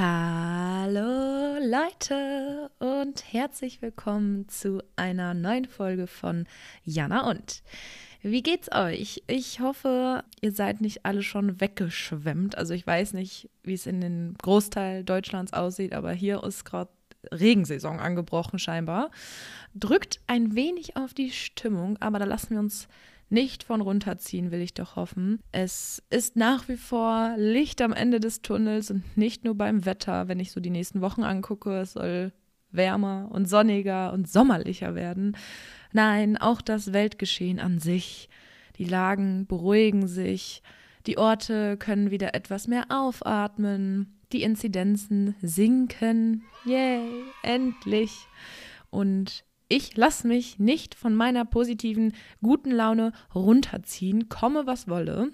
Hallo Leute und herzlich willkommen zu einer neuen Folge von Jana und. Wie geht's euch? Ich hoffe, ihr seid nicht alle schon weggeschwemmt. Also ich weiß nicht, wie es in den Großteil Deutschlands aussieht, aber hier ist gerade Regensaison angebrochen scheinbar. Drückt ein wenig auf die Stimmung, aber da lassen wir uns nicht von runterziehen, will ich doch hoffen. Es ist nach wie vor Licht am Ende des Tunnels und nicht nur beim Wetter, wenn ich so die nächsten Wochen angucke. Es soll wärmer und sonniger und sommerlicher werden. Nein, auch das Weltgeschehen an sich. Die Lagen beruhigen sich, die Orte können wieder etwas mehr aufatmen, die Inzidenzen sinken. Yay, endlich. Und ich lasse mich nicht von meiner positiven, guten Laune runterziehen, komme was wolle.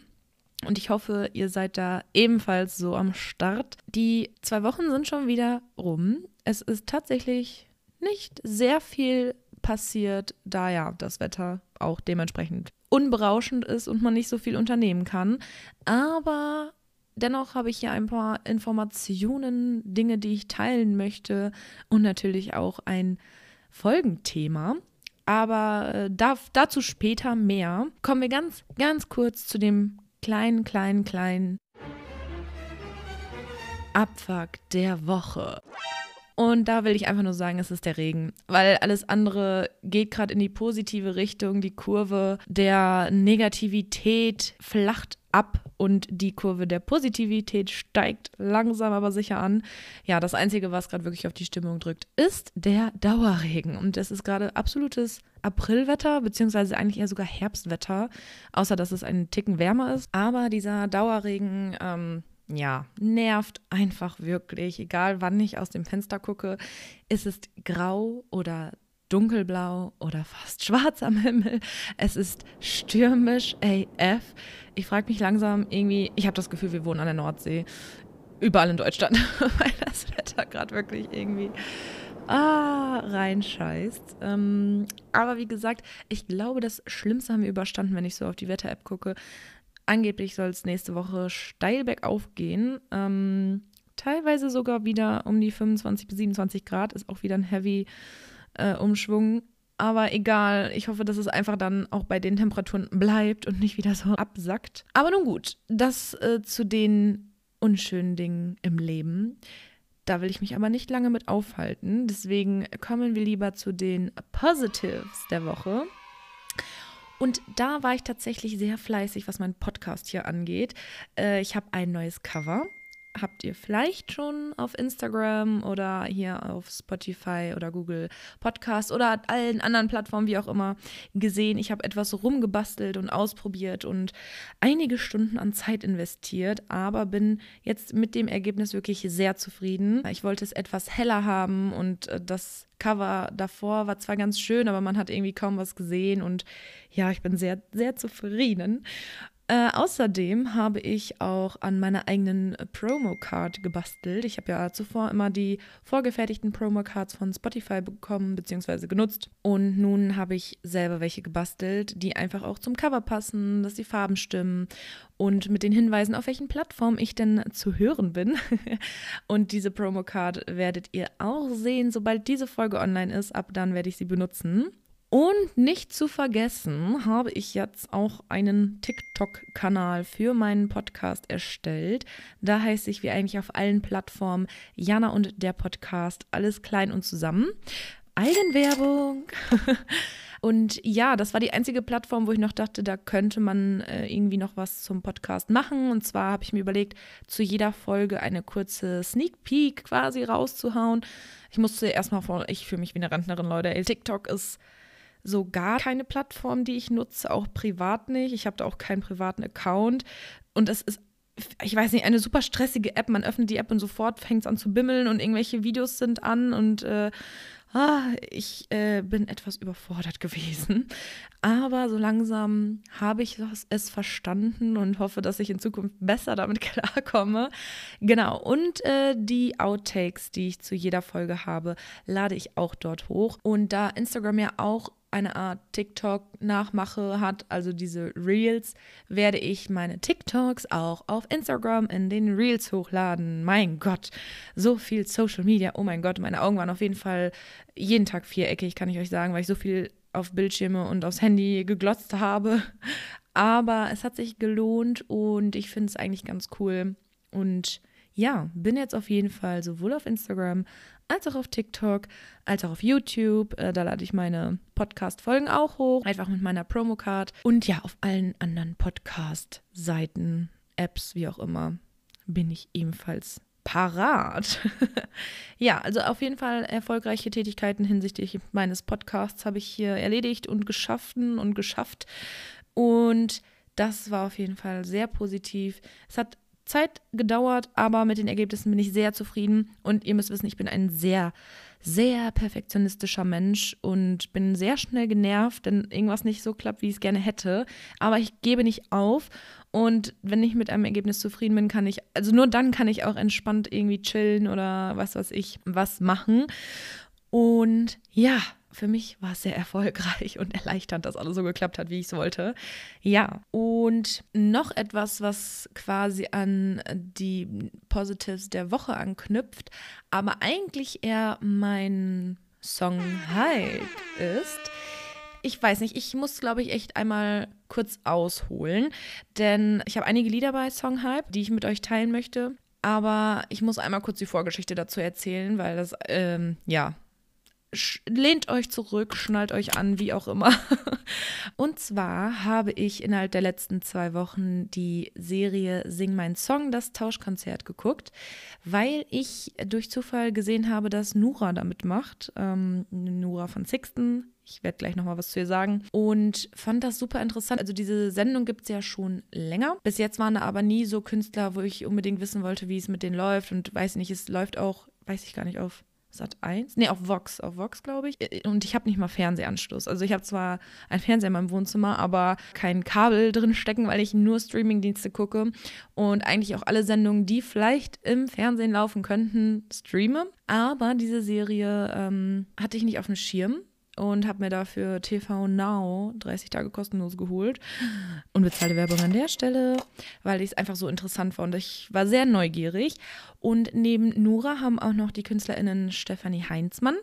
Und ich hoffe, ihr seid da ebenfalls so am Start. Die zwei Wochen sind schon wieder rum. Es ist tatsächlich nicht sehr viel passiert, da ja das Wetter auch dementsprechend unberauschend ist und man nicht so viel unternehmen kann. Aber dennoch habe ich hier ein paar Informationen, Dinge, die ich teilen möchte und natürlich auch ein Folgenthema. Aber äh, da, dazu später mehr. Kommen wir ganz, ganz kurz zu dem kleinen, kleinen, kleinen Abfuck der Woche. Und da will ich einfach nur sagen, es ist der Regen, weil alles andere geht gerade in die positive Richtung. Die Kurve der Negativität flacht ab und die Kurve der Positivität steigt langsam aber sicher an. Ja, das Einzige, was gerade wirklich auf die Stimmung drückt, ist der Dauerregen. Und es ist gerade absolutes Aprilwetter, beziehungsweise eigentlich eher sogar Herbstwetter, außer dass es einen Ticken wärmer ist. Aber dieser Dauerregen, ähm, ja, nervt einfach wirklich. Egal wann ich aus dem Fenster gucke, ist es grau oder dunkelblau oder fast schwarz am Himmel. Es ist stürmisch AF. Ich frage mich langsam irgendwie, ich habe das Gefühl, wir wohnen an der Nordsee. Überall in Deutschland, weil das Wetter gerade wirklich irgendwie ah, reinscheißt. Ähm, aber wie gesagt, ich glaube, das Schlimmste haben wir überstanden, wenn ich so auf die Wetter-App gucke. Angeblich soll es nächste Woche steil bergauf gehen. Ähm, teilweise sogar wieder um die 25 bis 27 Grad. Ist auch wieder ein Heavy äh, Umschwung. Aber egal, ich hoffe, dass es einfach dann auch bei den Temperaturen bleibt und nicht wieder so absackt. Aber nun gut, das äh, zu den unschönen Dingen im Leben. Da will ich mich aber nicht lange mit aufhalten. Deswegen kommen wir lieber zu den Positives der Woche. Und da war ich tatsächlich sehr fleißig, was meinen Podcast hier angeht. Äh, ich habe ein neues Cover. Habt ihr vielleicht schon auf Instagram oder hier auf Spotify oder Google Podcast oder allen anderen Plattformen, wie auch immer, gesehen. Ich habe etwas rumgebastelt und ausprobiert und einige Stunden an Zeit investiert, aber bin jetzt mit dem Ergebnis wirklich sehr zufrieden. Ich wollte es etwas heller haben und äh, das Cover davor war zwar ganz schön, aber man hat irgendwie kaum was gesehen und ja, ich bin sehr, sehr zufrieden. Äh, außerdem habe ich auch an meiner eigenen Promo-Card gebastelt. Ich habe ja zuvor immer die vorgefertigten Promo-Cards von Spotify bekommen bzw. genutzt. Und nun habe ich selber welche gebastelt, die einfach auch zum Cover passen, dass die Farben stimmen und mit den Hinweisen, auf welchen Plattformen ich denn zu hören bin. und diese Promo-Card werdet ihr auch sehen, sobald diese Folge online ist. Ab dann werde ich sie benutzen. Und nicht zu vergessen habe ich jetzt auch einen TikTok-Kanal für meinen Podcast erstellt. Da heiße ich wie eigentlich auf allen Plattformen Jana und der Podcast, alles klein und zusammen. Eigenwerbung. Und ja, das war die einzige Plattform, wo ich noch dachte, da könnte man äh, irgendwie noch was zum Podcast machen. Und zwar habe ich mir überlegt, zu jeder Folge eine kurze Sneak Peek quasi rauszuhauen. Ich musste erstmal vor, ich fühle mich wie eine Rentnerin, Leute. TikTok ist so gar keine Plattform, die ich nutze, auch privat nicht. Ich habe da auch keinen privaten Account. Und es ist, ich weiß nicht, eine super stressige App. Man öffnet die App und sofort fängt es an zu bimmeln und irgendwelche Videos sind an und äh, ah, ich äh, bin etwas überfordert gewesen. Aber so langsam habe ich es verstanden und hoffe, dass ich in Zukunft besser damit klarkomme. Genau, und äh, die Outtakes, die ich zu jeder Folge habe, lade ich auch dort hoch. Und da Instagram ja auch eine Art TikTok-Nachmache hat, also diese Reels, werde ich meine TikToks auch auf Instagram in den Reels hochladen. Mein Gott, so viel Social Media. Oh mein Gott, meine Augen waren auf jeden Fall jeden Tag viereckig, kann ich euch sagen, weil ich so viel auf Bildschirme und aufs Handy geglotzt habe. Aber es hat sich gelohnt und ich finde es eigentlich ganz cool. Und ja, bin jetzt auf jeden Fall sowohl auf Instagram als auch auf TikTok, als auch auf YouTube. Äh, da lade ich meine Podcast-Folgen auch hoch, einfach mit meiner Promocard. Und ja, auf allen anderen Podcast-Seiten, Apps, wie auch immer, bin ich ebenfalls parat. ja, also auf jeden Fall erfolgreiche Tätigkeiten hinsichtlich meines Podcasts habe ich hier erledigt und geschaffen und geschafft. Und das war auf jeden Fall sehr positiv. Es hat Zeit gedauert, aber mit den Ergebnissen bin ich sehr zufrieden. Und ihr müsst wissen, ich bin ein sehr, sehr perfektionistischer Mensch und bin sehr schnell genervt, wenn irgendwas nicht so klappt, wie ich es gerne hätte. Aber ich gebe nicht auf. Und wenn ich mit einem Ergebnis zufrieden bin, kann ich, also nur dann kann ich auch entspannt irgendwie chillen oder was weiß ich, was machen. Und ja, für mich war es sehr erfolgreich und erleichternd, dass alles so geklappt hat, wie ich es wollte. Ja, und noch etwas, was quasi an die Positives der Woche anknüpft, aber eigentlich eher mein Song Hype ist. Ich weiß nicht, ich muss, glaube ich, echt einmal kurz ausholen, denn ich habe einige Lieder bei Song Hype, die ich mit euch teilen möchte. Aber ich muss einmal kurz die Vorgeschichte dazu erzählen, weil das, ähm, ja, lehnt euch zurück, schnallt euch an, wie auch immer. Und zwar habe ich innerhalb der letzten zwei Wochen die Serie Sing mein Song, das Tauschkonzert, geguckt, weil ich durch Zufall gesehen habe, dass Nura damit macht. Ähm, Nura von Sixten. Ich werde gleich nochmal was zu ihr sagen. Und fand das super interessant. Also diese Sendung gibt es ja schon länger. Bis jetzt waren da aber nie so Künstler, wo ich unbedingt wissen wollte, wie es mit denen läuft. Und weiß nicht, es läuft auch, weiß ich gar nicht, auf Sat 1? Nee, auf Vox, auf Vox, glaube ich. Und ich habe nicht mal Fernsehanschluss. Also ich habe zwar einen Fernseher in meinem Wohnzimmer, aber kein Kabel drin stecken, weil ich nur Streamingdienste gucke und eigentlich auch alle Sendungen, die vielleicht im Fernsehen laufen könnten, streame. Aber diese Serie ähm, hatte ich nicht auf dem Schirm und habe mir dafür TV Now 30 Tage kostenlos geholt. Unbezahlte Werbung an der Stelle, weil ich es einfach so interessant fand. Ich war sehr neugierig. Und neben Nura haben auch noch die KünstlerInnen Stefanie Heinzmann,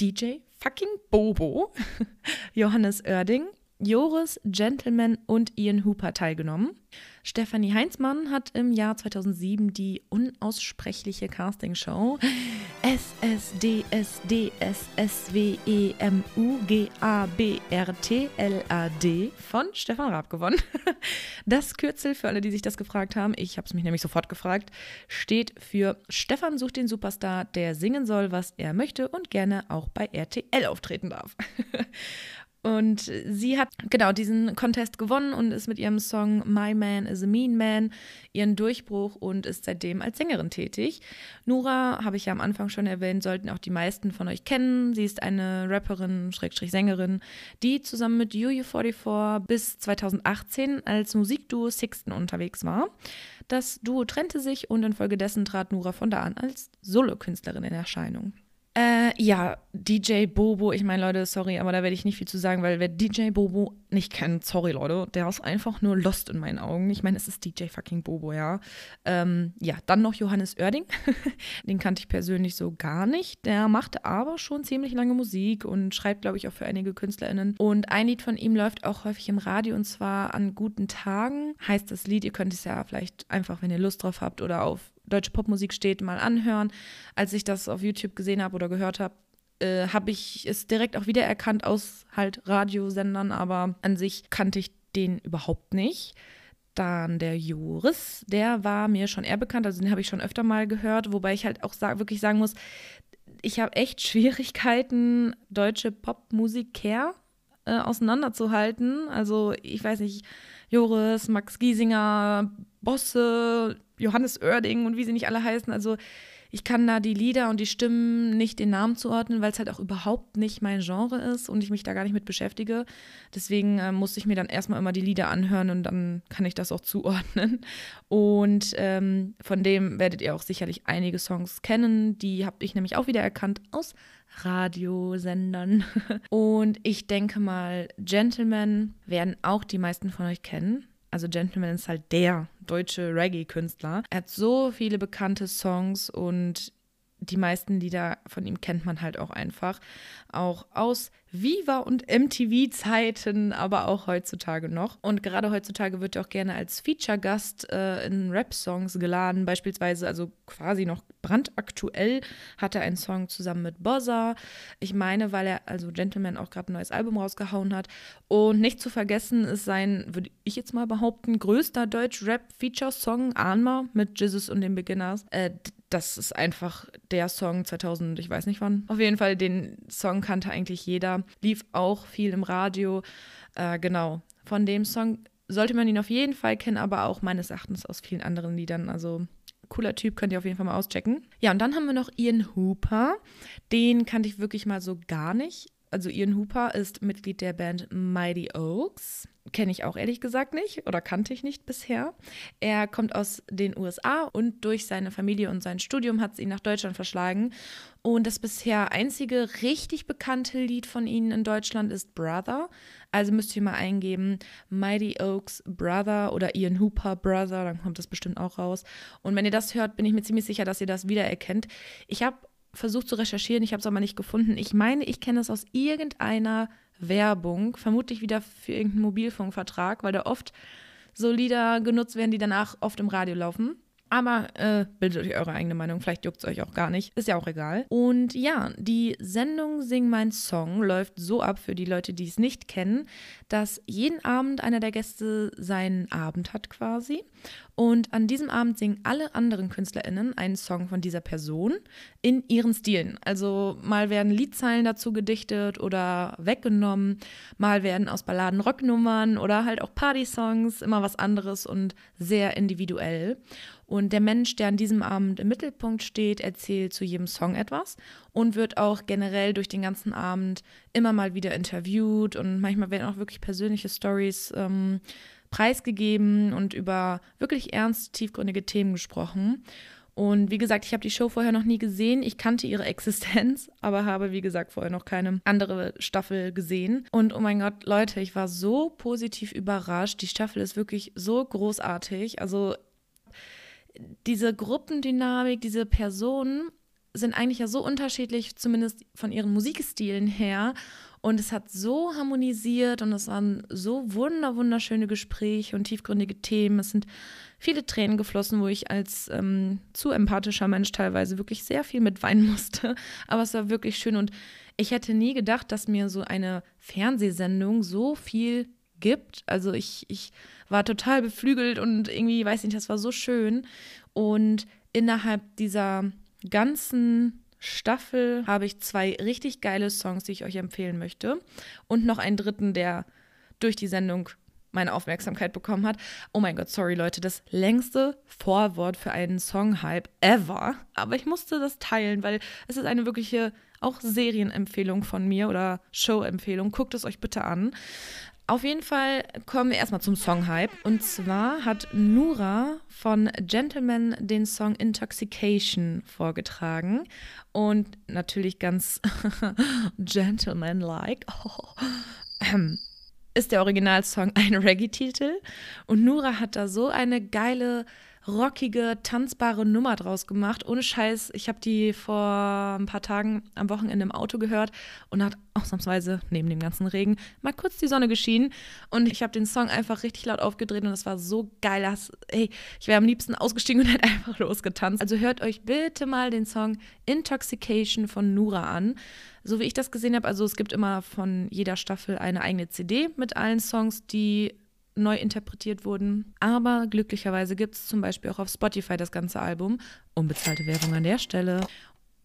DJ fucking Bobo, Johannes Oerding, Joris Gentleman und Ian Hooper teilgenommen. Stefanie Heinzmann hat im Jahr 2007 die unaussprechliche Castingshow SSDSDSSWEMUGABRTLAD von Stefan Raab gewonnen. Das Kürzel, für alle, die sich das gefragt haben, ich habe es mich nämlich sofort gefragt, steht für Stefan sucht den Superstar, der singen soll, was er möchte und gerne auch bei RTL auftreten darf. Und sie hat genau diesen Contest gewonnen und ist mit ihrem Song My Man is a Mean Man ihren Durchbruch und ist seitdem als Sängerin tätig. Nura, habe ich ja am Anfang schon erwähnt, sollten auch die meisten von euch kennen. Sie ist eine Rapperin, Schrägstrich Sängerin, die zusammen mit UU44 bis 2018 als Musikduo Sixten unterwegs war. Das Duo trennte sich und infolgedessen trat Nura von da an als Solokünstlerin in Erscheinung. Äh, ja, DJ Bobo, ich meine, Leute, sorry, aber da werde ich nicht viel zu sagen, weil wer DJ Bobo nicht kennt, sorry, Leute, der ist einfach nur lost in meinen Augen. Ich meine, es ist DJ fucking Bobo, ja. Ähm, ja, dann noch Johannes Oerding. Den kannte ich persönlich so gar nicht. Der macht aber schon ziemlich lange Musik und schreibt, glaube ich, auch für einige KünstlerInnen. Und ein Lied von ihm läuft auch häufig im Radio und zwar an guten Tagen. Heißt das Lied, ihr könnt es ja vielleicht einfach, wenn ihr Lust drauf habt oder auf deutsche Popmusik steht, mal anhören. Als ich das auf YouTube gesehen habe oder gehört habe, äh, habe ich es direkt auch wiedererkannt aus halt Radiosendern, aber an sich kannte ich den überhaupt nicht. Dann der Joris, der war mir schon eher bekannt, also den habe ich schon öfter mal gehört, wobei ich halt auch sa wirklich sagen muss, ich habe echt Schwierigkeiten, deutsche Popmusiker äh, auseinanderzuhalten. Also ich weiß nicht, Joris, Max Giesinger, Bosse, Johannes Oerding und wie sie nicht alle heißen. Also Ich kann da die Lieder und die Stimmen nicht den Namen zuordnen, weil es halt auch überhaupt nicht mein Genre ist und ich mich da gar nicht mit beschäftige. Deswegen äh, musste ich mir dann erstmal immer die Lieder anhören und dann kann ich das auch zuordnen. Und ähm, von dem werdet ihr auch sicherlich einige Songs kennen. Die habe ich nämlich auch wieder erkannt aus Radiosendern. Und ich denke mal, Gentlemen werden auch die meisten von euch kennen. Also Gentleman ist halt der deutsche Reggae-Künstler. Er hat so viele bekannte Songs und die meisten Lieder von ihm kennt man halt auch einfach. Auch aus Viva und MTV-Zeiten, aber auch heutzutage noch. Und gerade heutzutage wird er auch gerne als Feature-Gast äh, in Rap-Songs geladen. Beispielsweise, also quasi noch brandaktuell, hat er einen Song zusammen mit Bozza. Ich meine, weil er, also Gentleman, auch gerade ein neues Album rausgehauen hat. Und nicht zu vergessen ist sein, würde ich jetzt mal behaupten, größter Deutsch-Rap-Feature-Song, Anma, mit Jesus und den Beginners. Äh, das ist einfach der Song 2000, ich weiß nicht wann. Auf jeden Fall, den Song kannte eigentlich jeder. Lief auch viel im Radio. Äh, genau. Von dem Song sollte man ihn auf jeden Fall kennen, aber auch meines Erachtens aus vielen anderen Liedern. Also cooler Typ, könnt ihr auf jeden Fall mal auschecken. Ja, und dann haben wir noch Ian Hooper. Den kannte ich wirklich mal so gar nicht also Ian Hooper ist Mitglied der Band Mighty Oaks. Kenne ich auch ehrlich gesagt nicht oder kannte ich nicht bisher. Er kommt aus den USA und durch seine Familie und sein Studium hat es ihn nach Deutschland verschlagen. Und das bisher einzige richtig bekannte Lied von ihnen in Deutschland ist Brother. Also müsst ihr mal eingeben Mighty Oaks Brother oder Ian Hooper Brother, dann kommt das bestimmt auch raus. Und wenn ihr das hört, bin ich mir ziemlich sicher, dass ihr das wiedererkennt. Ich habe versucht zu recherchieren, ich habe es aber nicht gefunden. Ich meine, ich kenne es aus irgendeiner Werbung, vermutlich wieder für irgendeinen Mobilfunkvertrag, weil da oft so Lieder genutzt werden, die danach oft im Radio laufen. Aber äh, bildet euch eure eigene Meinung, vielleicht juckt es euch auch gar nicht, ist ja auch egal. Und ja, die Sendung Sing mein Song läuft so ab für die Leute, die es nicht kennen, dass jeden Abend einer der Gäste seinen Abend hat quasi. Und an diesem Abend singen alle anderen KünstlerInnen einen Song von dieser Person in ihren Stilen. Also mal werden Liedzeilen dazu gedichtet oder weggenommen, mal werden aus Balladen Rocknummern oder halt auch Party-Songs, immer was anderes und sehr individuell. Und der Mensch, der an diesem Abend im Mittelpunkt steht, erzählt zu jedem Song etwas und wird auch generell durch den ganzen Abend immer mal wieder interviewt und manchmal werden auch wirklich persönliche Stories ähm, preisgegeben und über wirklich ernst, tiefgründige Themen gesprochen. Und wie gesagt, ich habe die Show vorher noch nie gesehen. Ich kannte ihre Existenz, aber habe, wie gesagt, vorher noch keine andere Staffel gesehen. Und oh mein Gott, Leute, ich war so positiv überrascht. Die Staffel ist wirklich so großartig. Also diese Gruppendynamik, diese Personen sind eigentlich ja so unterschiedlich, zumindest von ihren Musikstilen her. Und es hat so harmonisiert und es waren so wunder, wunderschöne Gespräche und tiefgründige Themen. Es sind viele Tränen geflossen, wo ich als ähm, zu empathischer Mensch teilweise wirklich sehr viel mitweinen musste. Aber es war wirklich schön und ich hätte nie gedacht, dass mir so eine Fernsehsendung so viel gibt. Also ich, ich war total beflügelt und irgendwie, weiß nicht, das war so schön. Und innerhalb dieser ganzen Staffel habe ich zwei richtig geile Songs, die ich euch empfehlen möchte. Und noch einen dritten, der durch die Sendung meine Aufmerksamkeit bekommen hat. Oh mein Gott, sorry Leute, das längste Vorwort für einen Song-Hype ever. Aber ich musste das teilen, weil es ist eine wirkliche auch Serienempfehlung von mir oder Show-Empfehlung. Guckt es euch bitte an. Auf jeden Fall kommen wir erstmal zum Song-Hype. Und zwar hat Nura von Gentleman den Song Intoxication vorgetragen. Und natürlich ganz gentleman-like. Ist der Originalsong ein Reggae-Titel. Und Nura hat da so eine geile rockige, tanzbare Nummer draus gemacht. Ohne Scheiß, ich habe die vor ein paar Tagen am Wochenende im Auto gehört und hat ausnahmsweise neben dem ganzen Regen mal kurz die Sonne geschienen. Und ich habe den Song einfach richtig laut aufgedreht und es war so geil. Das, ey, ich wäre am liebsten ausgestiegen und hätte einfach losgetanzt. Also hört euch bitte mal den Song Intoxication von Nura an. So wie ich das gesehen habe, also es gibt immer von jeder Staffel eine eigene CD mit allen Songs, die neu interpretiert wurden. Aber glücklicherweise gibt es zum Beispiel auch auf Spotify das ganze Album. Unbezahlte Werbung an der Stelle.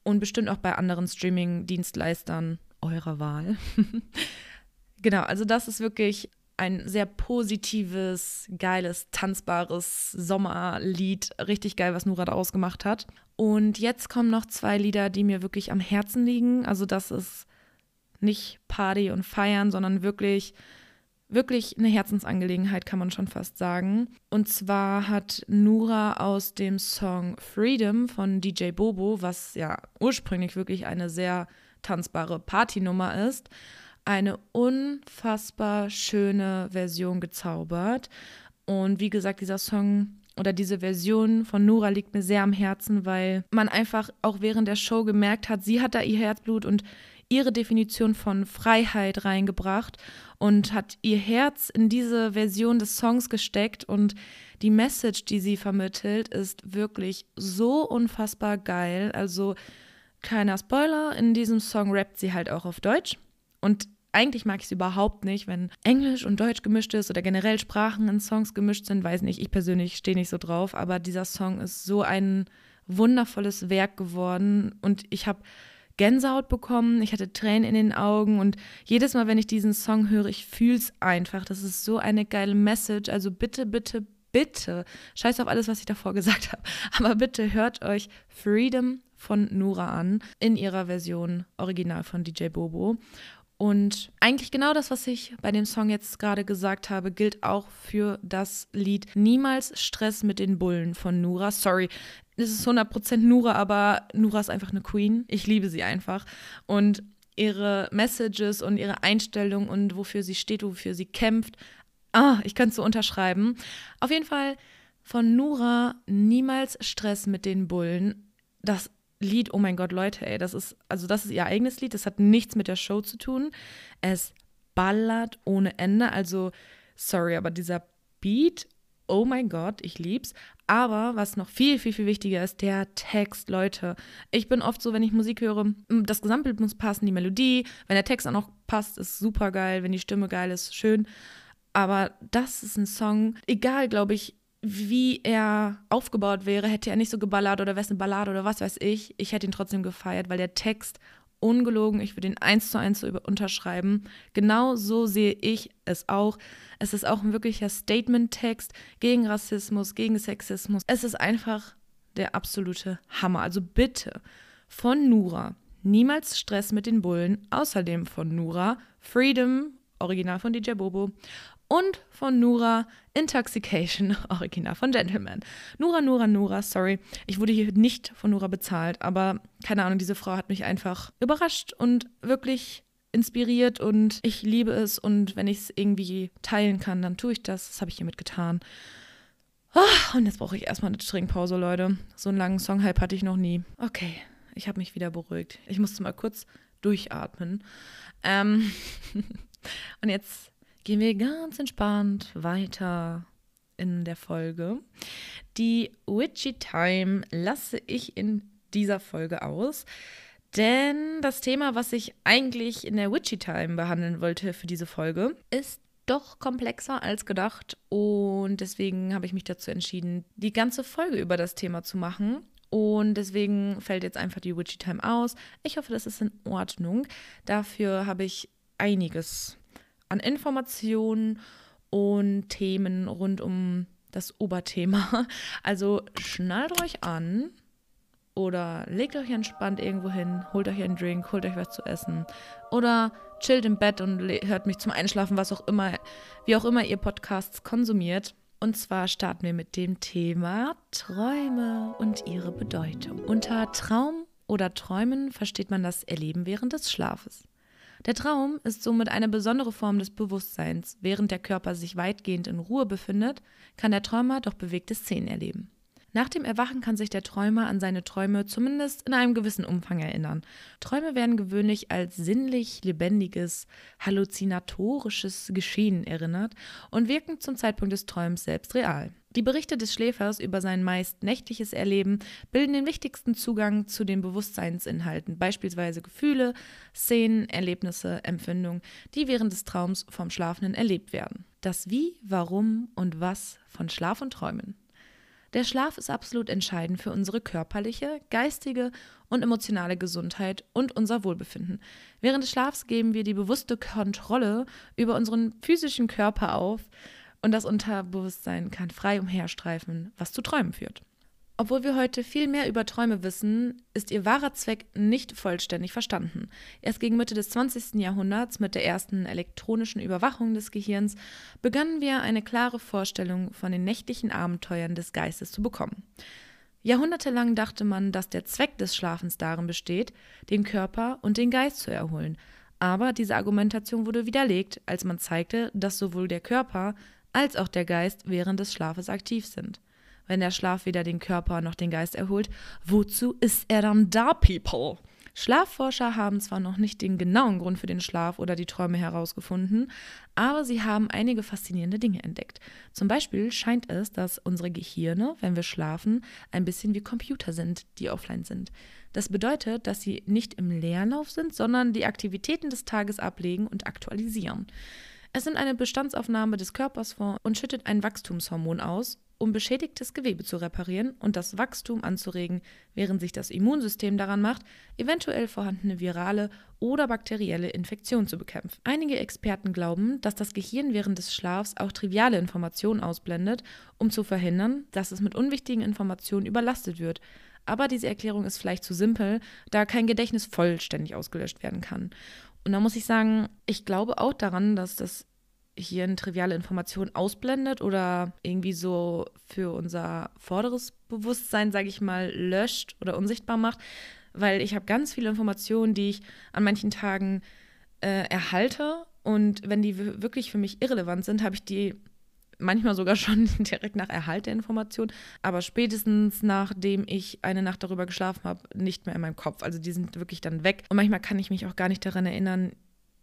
Und bestimmt auch bei anderen Streaming-Dienstleistern eurer Wahl. genau, also das ist wirklich ein sehr positives, geiles, tanzbares Sommerlied. Richtig geil, was Nura daraus gemacht hat. Und jetzt kommen noch zwei Lieder, die mir wirklich am Herzen liegen. Also das ist nicht Party und Feiern, sondern wirklich, wirklich eine Herzensangelegenheit, kann man schon fast sagen. Und zwar hat Nura aus dem Song Freedom von DJ Bobo, was ja ursprünglich wirklich eine sehr tanzbare Partynummer ist, eine unfassbar schöne Version gezaubert. Und wie gesagt, dieser Song oder diese Version von Nora liegt mir sehr am Herzen, weil man einfach auch während der Show gemerkt hat, sie hat da ihr Herzblut und ihre Definition von Freiheit reingebracht und hat ihr Herz in diese Version des Songs gesteckt und die Message, die sie vermittelt, ist wirklich so unfassbar geil. Also kleiner Spoiler, in diesem Song rappt sie halt auch auf Deutsch und eigentlich mag ich es überhaupt nicht, wenn Englisch und Deutsch gemischt ist oder generell Sprachen in Songs gemischt sind. Weiß nicht, ich persönlich stehe nicht so drauf, aber dieser Song ist so ein wundervolles Werk geworden und ich habe Gänsehaut bekommen, ich hatte Tränen in den Augen und jedes Mal, wenn ich diesen Song höre, ich fühle es einfach. Das ist so eine geile Message. Also bitte, bitte, bitte, scheiß auf alles, was ich davor gesagt habe, aber bitte hört euch Freedom von Nura an in ihrer Version original von DJ Bobo. Und eigentlich genau das, was ich bei dem Song jetzt gerade gesagt habe, gilt auch für das Lied Niemals Stress mit den Bullen von Nura. Sorry, es ist 100% Nura, aber Nura ist einfach eine Queen. Ich liebe sie einfach. Und ihre Messages und ihre Einstellung und wofür sie steht, wofür sie kämpft. Ah, ich könnte es so unterschreiben. Auf jeden Fall von Nura niemals Stress mit den Bullen. Das Lied, oh mein Gott, Leute, ey, das ist, also das ist ihr eigenes Lied, das hat nichts mit der Show zu tun. Es ballert ohne Ende, also sorry, aber dieser Beat, oh mein Gott, ich lieb's. Aber was noch viel, viel, viel wichtiger ist, der Text, Leute. Ich bin oft so, wenn ich Musik höre, das Gesamtbild muss passen, die Melodie. Wenn der Text auch noch passt, ist super geil. Wenn die Stimme geil ist, schön. Aber das ist ein Song, egal, glaube ich, wie er aufgebaut wäre, hätte er nicht so geballert oder wäre es eine Ballade oder was weiß ich. Ich hätte ihn trotzdem gefeiert, weil der Text ungelogen, ich würde ihn eins zu eins so unterschreiben. Genau so sehe ich es auch. Es ist auch ein wirklicher Statement-Text gegen Rassismus, gegen Sexismus. Es ist einfach der absolute Hammer. Also bitte von Nura. Niemals Stress mit den Bullen. Außerdem von Nura. Freedom, Original von DJ Bobo und von Nura Intoxication, Original von Gentleman. Nura, Nura, Nura, sorry. Ich wurde hier nicht von Nura bezahlt, aber keine Ahnung, diese Frau hat mich einfach überrascht und wirklich inspiriert und ich liebe es und wenn ich es irgendwie teilen kann, dann tue ich das. Das habe ich hiermit getan. Oh, und jetzt brauche ich erstmal eine Trinkpause, Leute. So einen langen Songhype hatte ich noch nie. Okay, ich habe mich wieder beruhigt. Ich musste mal kurz durchatmen. Ähm und jetzt gehen wir ganz entspannt weiter in der Folge. Die Witchy Time lasse ich in dieser Folge aus, denn das Thema, was ich eigentlich in der Witchy Time behandeln wollte für diese Folge, ist doch komplexer als gedacht und deswegen habe ich mich dazu entschieden, die ganze Folge über das Thema zu machen. Und deswegen fällt jetzt einfach die Witchy Time aus. Ich hoffe, das ist in Ordnung. Dafür habe ich einiges an Informationen und Themen rund um das Oberthema. Also schnallt euch an oder legt euch entspannt irgendwo hin, holt euch einen Drink, holt euch was zu essen oder chillt im Bett und hört mich zum Einschlafen, was auch immer, wie auch immer ihr Podcasts konsumiert. Und zwar starten wir mit dem Thema Träume und ihre Bedeutung. Unter Traum oder Träumen versteht man das Erleben während des Schlafes. Der Traum ist somit eine besondere Form des Bewusstseins. Während der Körper sich weitgehend in Ruhe befindet, kann der Träumer doch bewegte Szenen erleben. Nach dem Erwachen kann sich der Träumer an seine Träume zumindest in einem gewissen Umfang erinnern. Träume werden gewöhnlich als sinnlich lebendiges, halluzinatorisches Geschehen erinnert und wirken zum Zeitpunkt des Träums selbst real. Die Berichte des Schläfers über sein meist nächtliches Erleben bilden den wichtigsten Zugang zu den Bewusstseinsinhalten, beispielsweise Gefühle, Szenen, Erlebnisse, Empfindungen, die während des Traums vom Schlafenden erlebt werden. Das Wie, Warum und Was von Schlaf und Träumen. Der Schlaf ist absolut entscheidend für unsere körperliche, geistige und emotionale Gesundheit und unser Wohlbefinden. Während des Schlafs geben wir die bewusste Kontrolle über unseren physischen Körper auf und das Unterbewusstsein kann frei umherstreifen, was zu Träumen führt. Obwohl wir heute viel mehr über Träume wissen, ist ihr wahrer Zweck nicht vollständig verstanden. Erst gegen Mitte des 20. Jahrhunderts mit der ersten elektronischen Überwachung des Gehirns begannen wir eine klare Vorstellung von den nächtlichen Abenteuern des Geistes zu bekommen. Jahrhundertelang dachte man, dass der Zweck des Schlafens darin besteht, den Körper und den Geist zu erholen. Aber diese Argumentation wurde widerlegt, als man zeigte, dass sowohl der Körper als auch der Geist während des Schlafes aktiv sind wenn der Schlaf weder den Körper noch den Geist erholt, wozu ist er dann da, People? Schlafforscher haben zwar noch nicht den genauen Grund für den Schlaf oder die Träume herausgefunden, aber sie haben einige faszinierende Dinge entdeckt. Zum Beispiel scheint es, dass unsere Gehirne, wenn wir schlafen, ein bisschen wie Computer sind, die offline sind. Das bedeutet, dass sie nicht im Leerlauf sind, sondern die Aktivitäten des Tages ablegen und aktualisieren. Es nimmt eine Bestandsaufnahme des Körpers vor und schüttet ein Wachstumshormon aus, um beschädigtes Gewebe zu reparieren und das Wachstum anzuregen, während sich das Immunsystem daran macht, eventuell vorhandene virale oder bakterielle Infektionen zu bekämpfen. Einige Experten glauben, dass das Gehirn während des Schlafs auch triviale Informationen ausblendet, um zu verhindern, dass es mit unwichtigen Informationen überlastet wird. Aber diese Erklärung ist vielleicht zu simpel, da kein Gedächtnis vollständig ausgelöscht werden kann. Und da muss ich sagen, ich glaube auch daran, dass das hier eine triviale Information ausblendet oder irgendwie so für unser vorderes Bewusstsein, sage ich mal, löscht oder unsichtbar macht, weil ich habe ganz viele Informationen, die ich an manchen Tagen äh, erhalte. Und wenn die wirklich für mich irrelevant sind, habe ich die manchmal sogar schon direkt nach Erhalt der Information, aber spätestens nachdem ich eine Nacht darüber geschlafen habe, nicht mehr in meinem Kopf. Also die sind wirklich dann weg. Und manchmal kann ich mich auch gar nicht daran erinnern,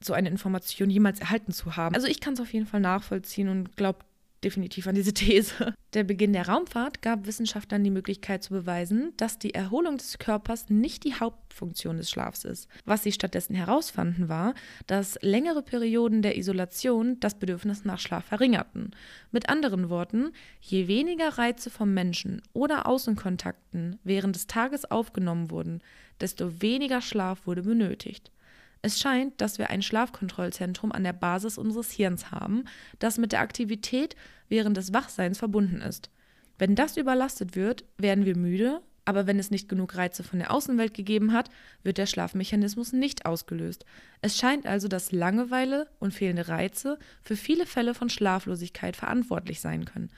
so eine Information jemals erhalten zu haben. Also ich kann es auf jeden Fall nachvollziehen und glaube definitiv an diese These. Der Beginn der Raumfahrt gab Wissenschaftlern die Möglichkeit zu beweisen, dass die Erholung des Körpers nicht die Hauptfunktion des Schlafs ist. Was sie stattdessen herausfanden, war, dass längere Perioden der Isolation das Bedürfnis nach Schlaf verringerten. Mit anderen Worten, je weniger Reize vom Menschen oder Außenkontakten während des Tages aufgenommen wurden, desto weniger Schlaf wurde benötigt. Es scheint, dass wir ein Schlafkontrollzentrum an der Basis unseres Hirns haben, das mit der Aktivität während des Wachseins verbunden ist. Wenn das überlastet wird, werden wir müde, aber wenn es nicht genug Reize von der Außenwelt gegeben hat, wird der Schlafmechanismus nicht ausgelöst. Es scheint also, dass Langeweile und fehlende Reize für viele Fälle von Schlaflosigkeit verantwortlich sein können.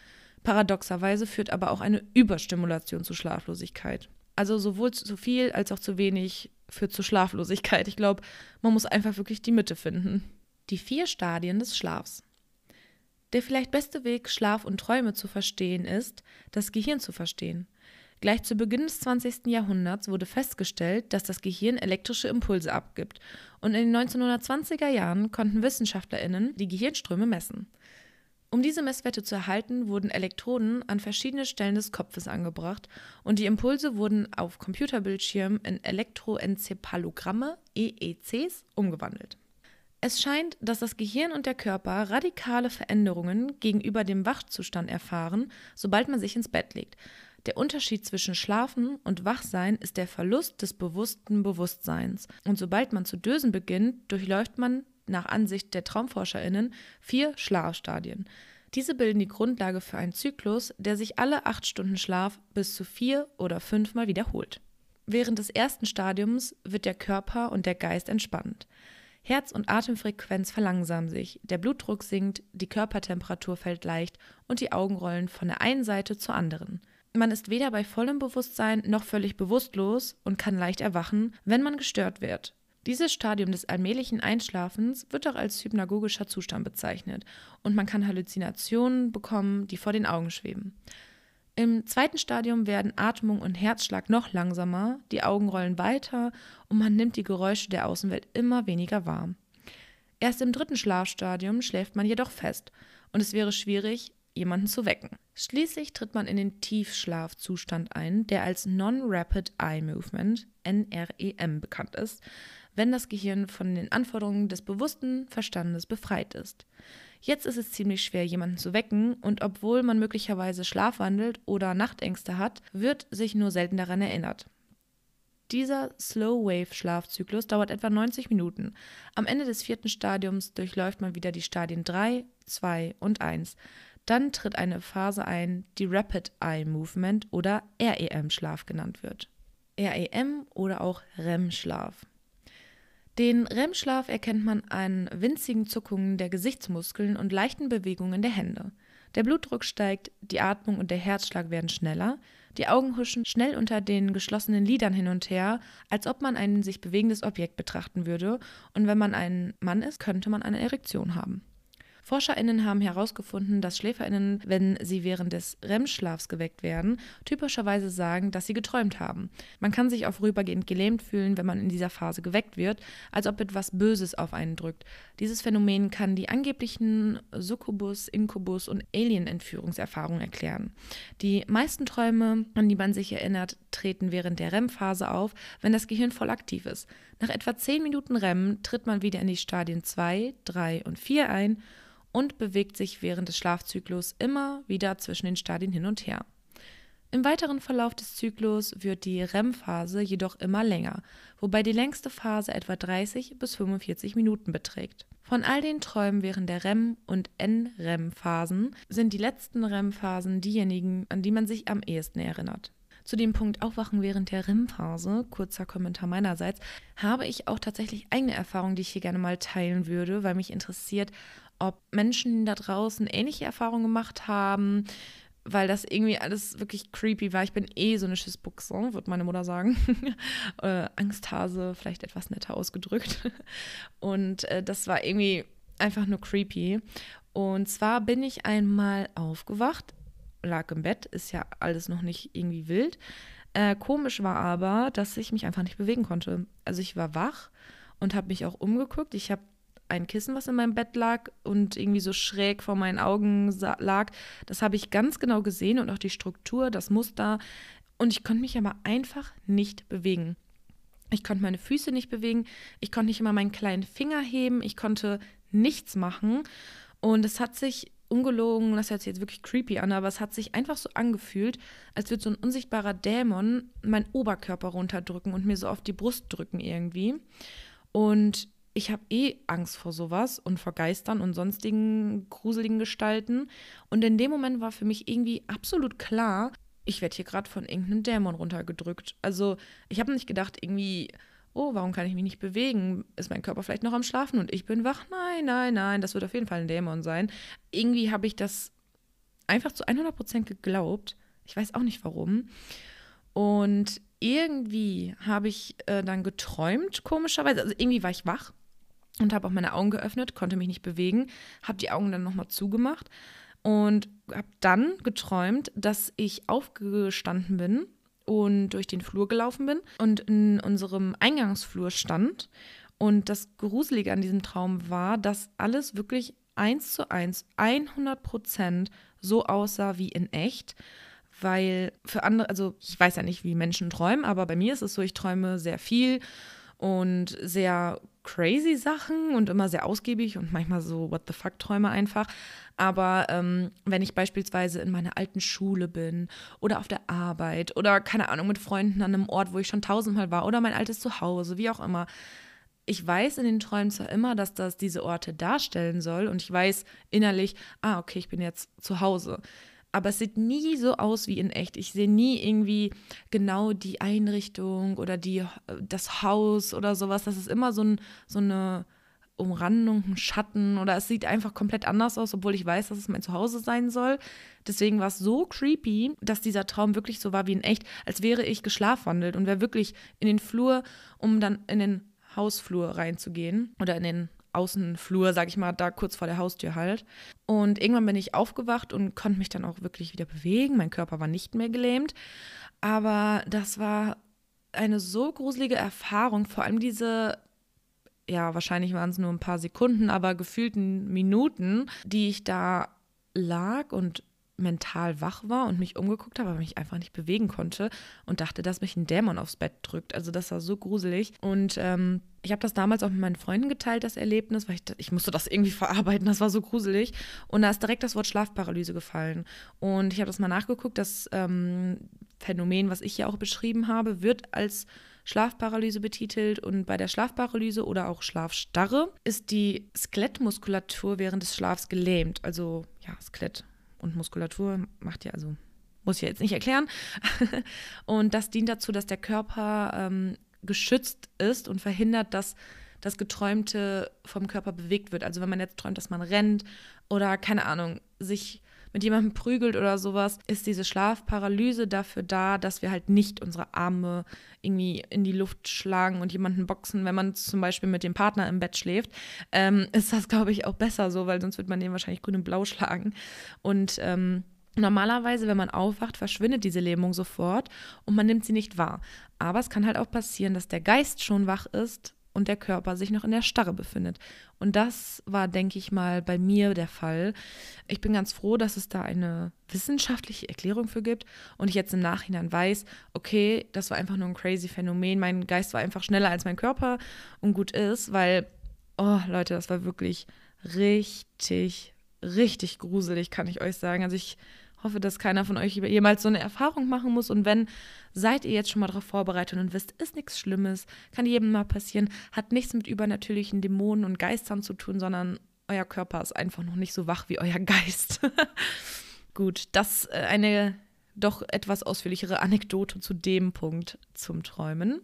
Paradoxerweise führt aber auch eine Überstimulation zu Schlaflosigkeit. Also sowohl zu viel als auch zu wenig führt zu Schlaflosigkeit. Ich glaube, man muss einfach wirklich die Mitte finden. Die vier Stadien des Schlafs. Der vielleicht beste Weg, Schlaf und Träume zu verstehen, ist, das Gehirn zu verstehen. Gleich zu Beginn des 20. Jahrhunderts wurde festgestellt, dass das Gehirn elektrische Impulse abgibt, und in den 1920er Jahren konnten Wissenschaftlerinnen die Gehirnströme messen. Um diese Messwerte zu erhalten, wurden Elektroden an verschiedene Stellen des Kopfes angebracht und die Impulse wurden auf Computerbildschirmen in Elektroenzephalogramme, EECs, umgewandelt. Es scheint, dass das Gehirn und der Körper radikale Veränderungen gegenüber dem Wachzustand erfahren, sobald man sich ins Bett legt. Der Unterschied zwischen Schlafen und Wachsein ist der Verlust des bewussten Bewusstseins. Und sobald man zu dösen beginnt, durchläuft man nach Ansicht der TraumforscherInnen vier Schlafstadien. Diese bilden die Grundlage für einen Zyklus, der sich alle acht Stunden Schlaf bis zu vier oder fünfmal wiederholt. Während des ersten Stadiums wird der Körper und der Geist entspannt. Herz- und Atemfrequenz verlangsamen sich, der Blutdruck sinkt, die Körpertemperatur fällt leicht und die Augen rollen von der einen Seite zur anderen. Man ist weder bei vollem Bewusstsein noch völlig bewusstlos und kann leicht erwachen, wenn man gestört wird. Dieses Stadium des allmählichen Einschlafens wird auch als hypnagogischer Zustand bezeichnet und man kann Halluzinationen bekommen, die vor den Augen schweben. Im zweiten Stadium werden Atmung und Herzschlag noch langsamer, die Augen rollen weiter und man nimmt die Geräusche der Außenwelt immer weniger wahr. Erst im dritten Schlafstadium schläft man jedoch fest und es wäre schwierig, jemanden zu wecken. Schließlich tritt man in den Tiefschlafzustand ein, der als Non-Rapid Eye Movement, NREM, bekannt ist, wenn das Gehirn von den Anforderungen des bewussten Verstandes befreit ist. Jetzt ist es ziemlich schwer, jemanden zu wecken und obwohl man möglicherweise schlafwandelt oder Nachtängste hat, wird sich nur selten daran erinnert. Dieser Slow-Wave-Schlafzyklus dauert etwa 90 Minuten. Am Ende des vierten Stadiums durchläuft man wieder die Stadien 3, 2 und 1. Dann tritt eine Phase ein, die Rapid Eye Movement oder REM-Schlaf genannt wird. REM oder auch REM-Schlaf. Den REM-Schlaf erkennt man an winzigen Zuckungen der Gesichtsmuskeln und leichten Bewegungen der Hände. Der Blutdruck steigt, die Atmung und der Herzschlag werden schneller, die Augen huschen schnell unter den geschlossenen Lidern hin und her, als ob man ein sich bewegendes Objekt betrachten würde, und wenn man ein Mann ist, könnte man eine Erektion haben. ForscherInnen haben herausgefunden, dass SchläferInnen, wenn sie während des REM-Schlafs geweckt werden, typischerweise sagen, dass sie geträumt haben. Man kann sich auch vorübergehend gelähmt fühlen, wenn man in dieser Phase geweckt wird, als ob etwas Böses auf einen drückt. Dieses Phänomen kann die angeblichen Succubus, Inkubus und Alien-Entführungserfahrungen erklären. Die meisten Träume, an die man sich erinnert, treten während der REM-Phase auf, wenn das Gehirn voll aktiv ist. Nach etwa 10 Minuten REM tritt man wieder in die Stadien 2, 3 und 4 ein und bewegt sich während des Schlafzyklus immer wieder zwischen den Stadien hin und her. Im weiteren Verlauf des Zyklus wird die REM-Phase jedoch immer länger, wobei die längste Phase etwa 30 bis 45 Minuten beträgt. Von all den Träumen während der REM- und NREM-Phasen sind die letzten REM-Phasen diejenigen, an die man sich am ehesten erinnert. Zu dem Punkt Aufwachen während der REM-Phase, kurzer Kommentar meinerseits, habe ich auch tatsächlich eigene Erfahrungen, die ich hier gerne mal teilen würde, weil mich interessiert, ob Menschen da draußen ähnliche Erfahrungen gemacht haben, weil das irgendwie alles wirklich creepy war. Ich bin eh so eine Schissbuchse, würde meine Mutter sagen. äh, Angsthase, vielleicht etwas netter ausgedrückt. Und äh, das war irgendwie einfach nur creepy. Und zwar bin ich einmal aufgewacht, lag im Bett, ist ja alles noch nicht irgendwie wild. Äh, komisch war aber, dass ich mich einfach nicht bewegen konnte. Also ich war wach und habe mich auch umgeguckt. Ich habe ein Kissen, was in meinem Bett lag und irgendwie so schräg vor meinen Augen lag. Das habe ich ganz genau gesehen und auch die Struktur, das Muster. Und ich konnte mich aber einfach nicht bewegen. Ich konnte meine Füße nicht bewegen. Ich konnte nicht immer meinen kleinen Finger heben. Ich konnte nichts machen. Und es hat sich ungelogen, das hört sich jetzt wirklich creepy an, aber es hat sich einfach so angefühlt, als würde so ein unsichtbarer Dämon meinen Oberkörper runterdrücken und mir so auf die Brust drücken irgendwie. Und ich habe eh Angst vor sowas und vor Geistern und sonstigen gruseligen Gestalten. Und in dem Moment war für mich irgendwie absolut klar, ich werde hier gerade von irgendeinem Dämon runtergedrückt. Also ich habe nicht gedacht, irgendwie, oh, warum kann ich mich nicht bewegen? Ist mein Körper vielleicht noch am Schlafen und ich bin wach? Nein, nein, nein, das wird auf jeden Fall ein Dämon sein. Irgendwie habe ich das einfach zu 100% geglaubt. Ich weiß auch nicht warum. Und irgendwie habe ich äh, dann geträumt, komischerweise. Also irgendwie war ich wach und habe auch meine Augen geöffnet, konnte mich nicht bewegen, habe die Augen dann nochmal zugemacht und habe dann geträumt, dass ich aufgestanden bin und durch den Flur gelaufen bin und in unserem Eingangsflur stand. Und das Gruselige an diesem Traum war, dass alles wirklich eins zu eins, 100 Prozent so aussah wie in echt. Weil für andere, also ich weiß ja nicht, wie Menschen träumen, aber bei mir ist es so, ich träume sehr viel und sehr crazy Sachen und immer sehr ausgiebig und manchmal so What the fuck Träume einfach. Aber ähm, wenn ich beispielsweise in meiner alten Schule bin oder auf der Arbeit oder keine Ahnung mit Freunden an einem Ort, wo ich schon tausendmal war oder mein altes Zuhause, wie auch immer. Ich weiß in den Träumen zwar immer, dass das diese Orte darstellen soll und ich weiß innerlich, ah, okay, ich bin jetzt zu Hause aber es sieht nie so aus wie in echt. Ich sehe nie irgendwie genau die Einrichtung oder die, das Haus oder sowas. Das ist immer so, ein, so eine Umrandung, ein Schatten oder es sieht einfach komplett anders aus, obwohl ich weiß, dass es mein Zuhause sein soll. Deswegen war es so creepy, dass dieser Traum wirklich so war wie in echt, als wäre ich geschlafwandelt und wäre wirklich in den Flur, um dann in den Hausflur reinzugehen oder in den Außenflur, sag ich mal, da kurz vor der Haustür halt. Und irgendwann bin ich aufgewacht und konnte mich dann auch wirklich wieder bewegen. Mein Körper war nicht mehr gelähmt. Aber das war eine so gruselige Erfahrung, vor allem diese ja, wahrscheinlich waren es nur ein paar Sekunden, aber gefühlten Minuten, die ich da lag und mental wach war und mich umgeguckt habe, aber mich einfach nicht bewegen konnte und dachte, dass mich ein Dämon aufs Bett drückt. Also das war so gruselig. Und ähm, ich habe das damals auch mit meinen Freunden geteilt, das Erlebnis, weil ich, ich musste das irgendwie verarbeiten, das war so gruselig. Und da ist direkt das Wort Schlafparalyse gefallen. Und ich habe das mal nachgeguckt, das ähm, Phänomen, was ich hier auch beschrieben habe, wird als Schlafparalyse betitelt und bei der Schlafparalyse oder auch Schlafstarre ist die Skelettmuskulatur während des Schlafs gelähmt. Also ja, Skelett und Muskulatur macht ja also muss ich jetzt nicht erklären. und das dient dazu, dass der Körper ähm, geschützt ist und verhindert, dass das Geträumte vom Körper bewegt wird. Also wenn man jetzt träumt, dass man rennt oder keine Ahnung, sich mit jemandem prügelt oder sowas, ist diese Schlafparalyse dafür da, dass wir halt nicht unsere Arme irgendwie in die Luft schlagen und jemanden boxen, wenn man zum Beispiel mit dem Partner im Bett schläft. Ähm, ist das, glaube ich, auch besser so, weil sonst wird man den wahrscheinlich grün und blau schlagen. Und ähm, Normalerweise, wenn man aufwacht, verschwindet diese Lähmung sofort und man nimmt sie nicht wahr. Aber es kann halt auch passieren, dass der Geist schon wach ist und der Körper sich noch in der Starre befindet. Und das war, denke ich mal, bei mir der Fall. Ich bin ganz froh, dass es da eine wissenschaftliche Erklärung für gibt und ich jetzt im Nachhinein weiß, okay, das war einfach nur ein crazy Phänomen. Mein Geist war einfach schneller als mein Körper und gut ist, weil, oh Leute, das war wirklich richtig, richtig gruselig, kann ich euch sagen. Also ich hoffe, dass keiner von euch jemals so eine Erfahrung machen muss. Und wenn, seid ihr jetzt schon mal darauf vorbereitet und wisst, ist nichts Schlimmes, kann jedem mal passieren, hat nichts mit übernatürlichen Dämonen und Geistern zu tun, sondern euer Körper ist einfach noch nicht so wach wie euer Geist. Gut, das äh, eine doch etwas ausführlichere Anekdote zu dem Punkt zum Träumen.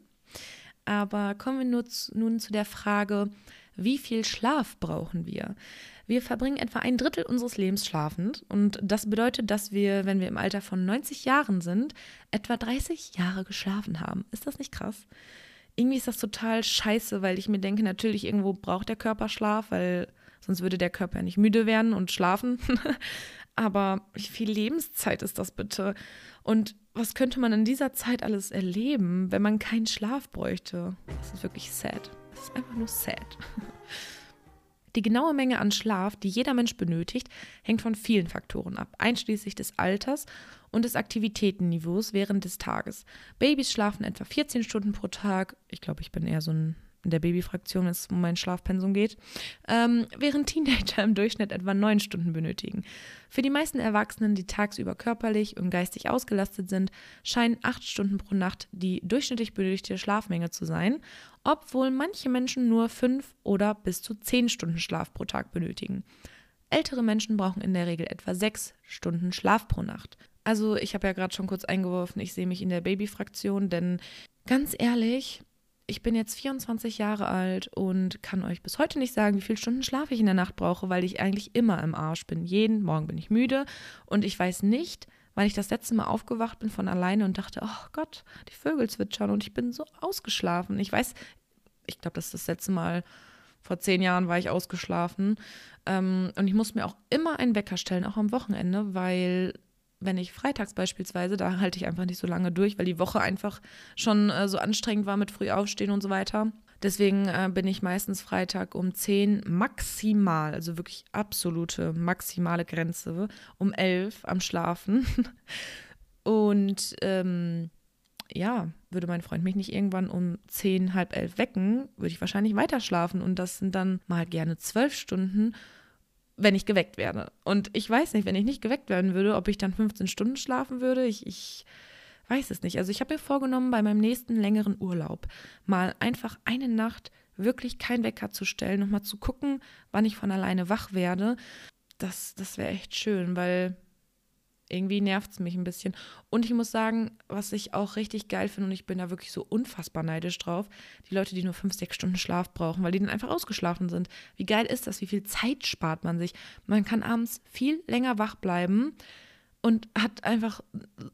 Aber kommen wir nun zu der Frage, wie viel Schlaf brauchen wir? Wir verbringen etwa ein Drittel unseres Lebens schlafend und das bedeutet, dass wir, wenn wir im Alter von 90 Jahren sind, etwa 30 Jahre geschlafen haben. Ist das nicht krass? Irgendwie ist das total scheiße, weil ich mir denke, natürlich irgendwo braucht der Körper Schlaf, weil sonst würde der Körper nicht müde werden und schlafen. Aber wie viel Lebenszeit ist das bitte? Und was könnte man in dieser Zeit alles erleben, wenn man keinen Schlaf bräuchte? Das ist wirklich sad. Das ist einfach nur sad. Die genaue Menge an Schlaf, die jeder Mensch benötigt, hängt von vielen Faktoren ab, einschließlich des Alters und des Aktivitätenniveaus während des Tages. Babys schlafen etwa 14 Stunden pro Tag. Ich glaube, ich bin eher so ein in der Babyfraktion, wenn es um mein Schlafpensum geht, ähm, während Teenager im Durchschnitt etwa neun Stunden benötigen. Für die meisten Erwachsenen, die tagsüber körperlich und geistig ausgelastet sind, scheinen acht Stunden pro Nacht die durchschnittlich benötigte Schlafmenge zu sein, obwohl manche Menschen nur fünf oder bis zu zehn Stunden Schlaf pro Tag benötigen. Ältere Menschen brauchen in der Regel etwa sechs Stunden Schlaf pro Nacht. Also ich habe ja gerade schon kurz eingeworfen, ich sehe mich in der Babyfraktion, denn ganz ehrlich, ich bin jetzt 24 Jahre alt und kann euch bis heute nicht sagen, wie viele Stunden Schlaf ich in der Nacht brauche, weil ich eigentlich immer im Arsch bin. Jeden Morgen bin ich müde und ich weiß nicht, weil ich das letzte Mal aufgewacht bin von alleine und dachte, oh Gott, die Vögel zwitschern und ich bin so ausgeschlafen. Ich weiß, ich glaube, das ist das letzte Mal vor zehn Jahren war ich ausgeschlafen. Ähm, und ich muss mir auch immer einen Wecker stellen, auch am Wochenende, weil wenn ich freitags beispielsweise, da halte ich einfach nicht so lange durch, weil die Woche einfach schon äh, so anstrengend war mit früh aufstehen und so weiter. Deswegen äh, bin ich meistens Freitag um 10 maximal, also wirklich absolute maximale Grenze, um 11 am Schlafen. und ähm, ja, würde mein Freund mich nicht irgendwann um 10, halb elf wecken, würde ich wahrscheinlich weiter schlafen. Und das sind dann mal gerne zwölf Stunden wenn ich geweckt werde. Und ich weiß nicht, wenn ich nicht geweckt werden würde, ob ich dann 15 Stunden schlafen würde. Ich, ich weiß es nicht. Also ich habe mir vorgenommen, bei meinem nächsten längeren Urlaub mal einfach eine Nacht wirklich kein Wecker zu stellen und mal zu gucken, wann ich von alleine wach werde. Das, das wäre echt schön, weil irgendwie nervt es mich ein bisschen. Und ich muss sagen, was ich auch richtig geil finde, und ich bin da wirklich so unfassbar neidisch drauf, die Leute, die nur fünf, sechs Stunden Schlaf brauchen, weil die dann einfach ausgeschlafen sind. Wie geil ist das? Wie viel Zeit spart man sich? Man kann abends viel länger wach bleiben und hat einfach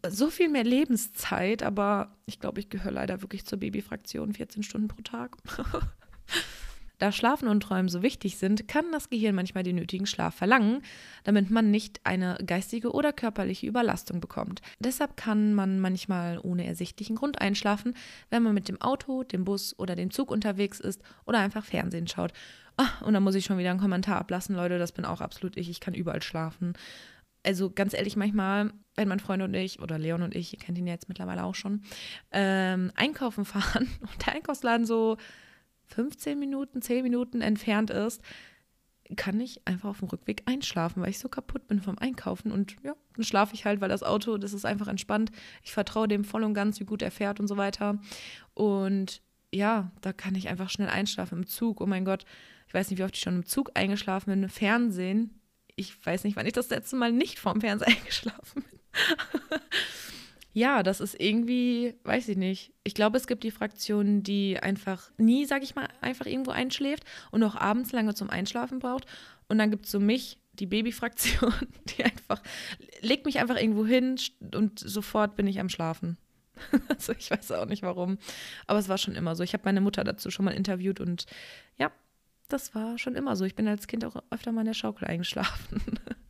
so viel mehr Lebenszeit, aber ich glaube, ich gehöre leider wirklich zur Babyfraktion, 14 Stunden pro Tag. Da Schlafen und Träumen so wichtig sind, kann das Gehirn manchmal den nötigen Schlaf verlangen, damit man nicht eine geistige oder körperliche Überlastung bekommt. Deshalb kann man manchmal ohne ersichtlichen Grund einschlafen, wenn man mit dem Auto, dem Bus oder dem Zug unterwegs ist oder einfach Fernsehen schaut. Oh, und da muss ich schon wieder einen Kommentar ablassen, Leute, das bin auch absolut ich, ich kann überall schlafen. Also ganz ehrlich, manchmal, wenn mein Freund und ich, oder Leon und ich, ihr kennt ihn ja jetzt mittlerweile auch schon, ähm, einkaufen fahren und der Einkaufsladen so 15 Minuten, 10 Minuten entfernt ist, kann ich einfach auf dem Rückweg einschlafen, weil ich so kaputt bin vom Einkaufen. Und ja, dann schlafe ich halt, weil das Auto, das ist einfach entspannt. Ich vertraue dem voll und ganz, wie gut er fährt und so weiter. Und ja, da kann ich einfach schnell einschlafen im Zug. Oh mein Gott, ich weiß nicht, wie oft ich schon im Zug eingeschlafen bin. Fernsehen. Ich weiß nicht, wann ich das letzte Mal nicht vorm Fernseher eingeschlafen bin. Ja, das ist irgendwie, weiß ich nicht. Ich glaube, es gibt die Fraktion, die einfach nie, sag ich mal, einfach irgendwo einschläft und auch abends lange zum Einschlafen braucht. Und dann gibt es so mich, die Babyfraktion, die einfach, legt mich einfach irgendwo hin und sofort bin ich am Schlafen. also ich weiß auch nicht warum. Aber es war schon immer so. Ich habe meine Mutter dazu schon mal interviewt und ja, das war schon immer so. Ich bin als Kind auch öfter mal in der Schaukel eingeschlafen.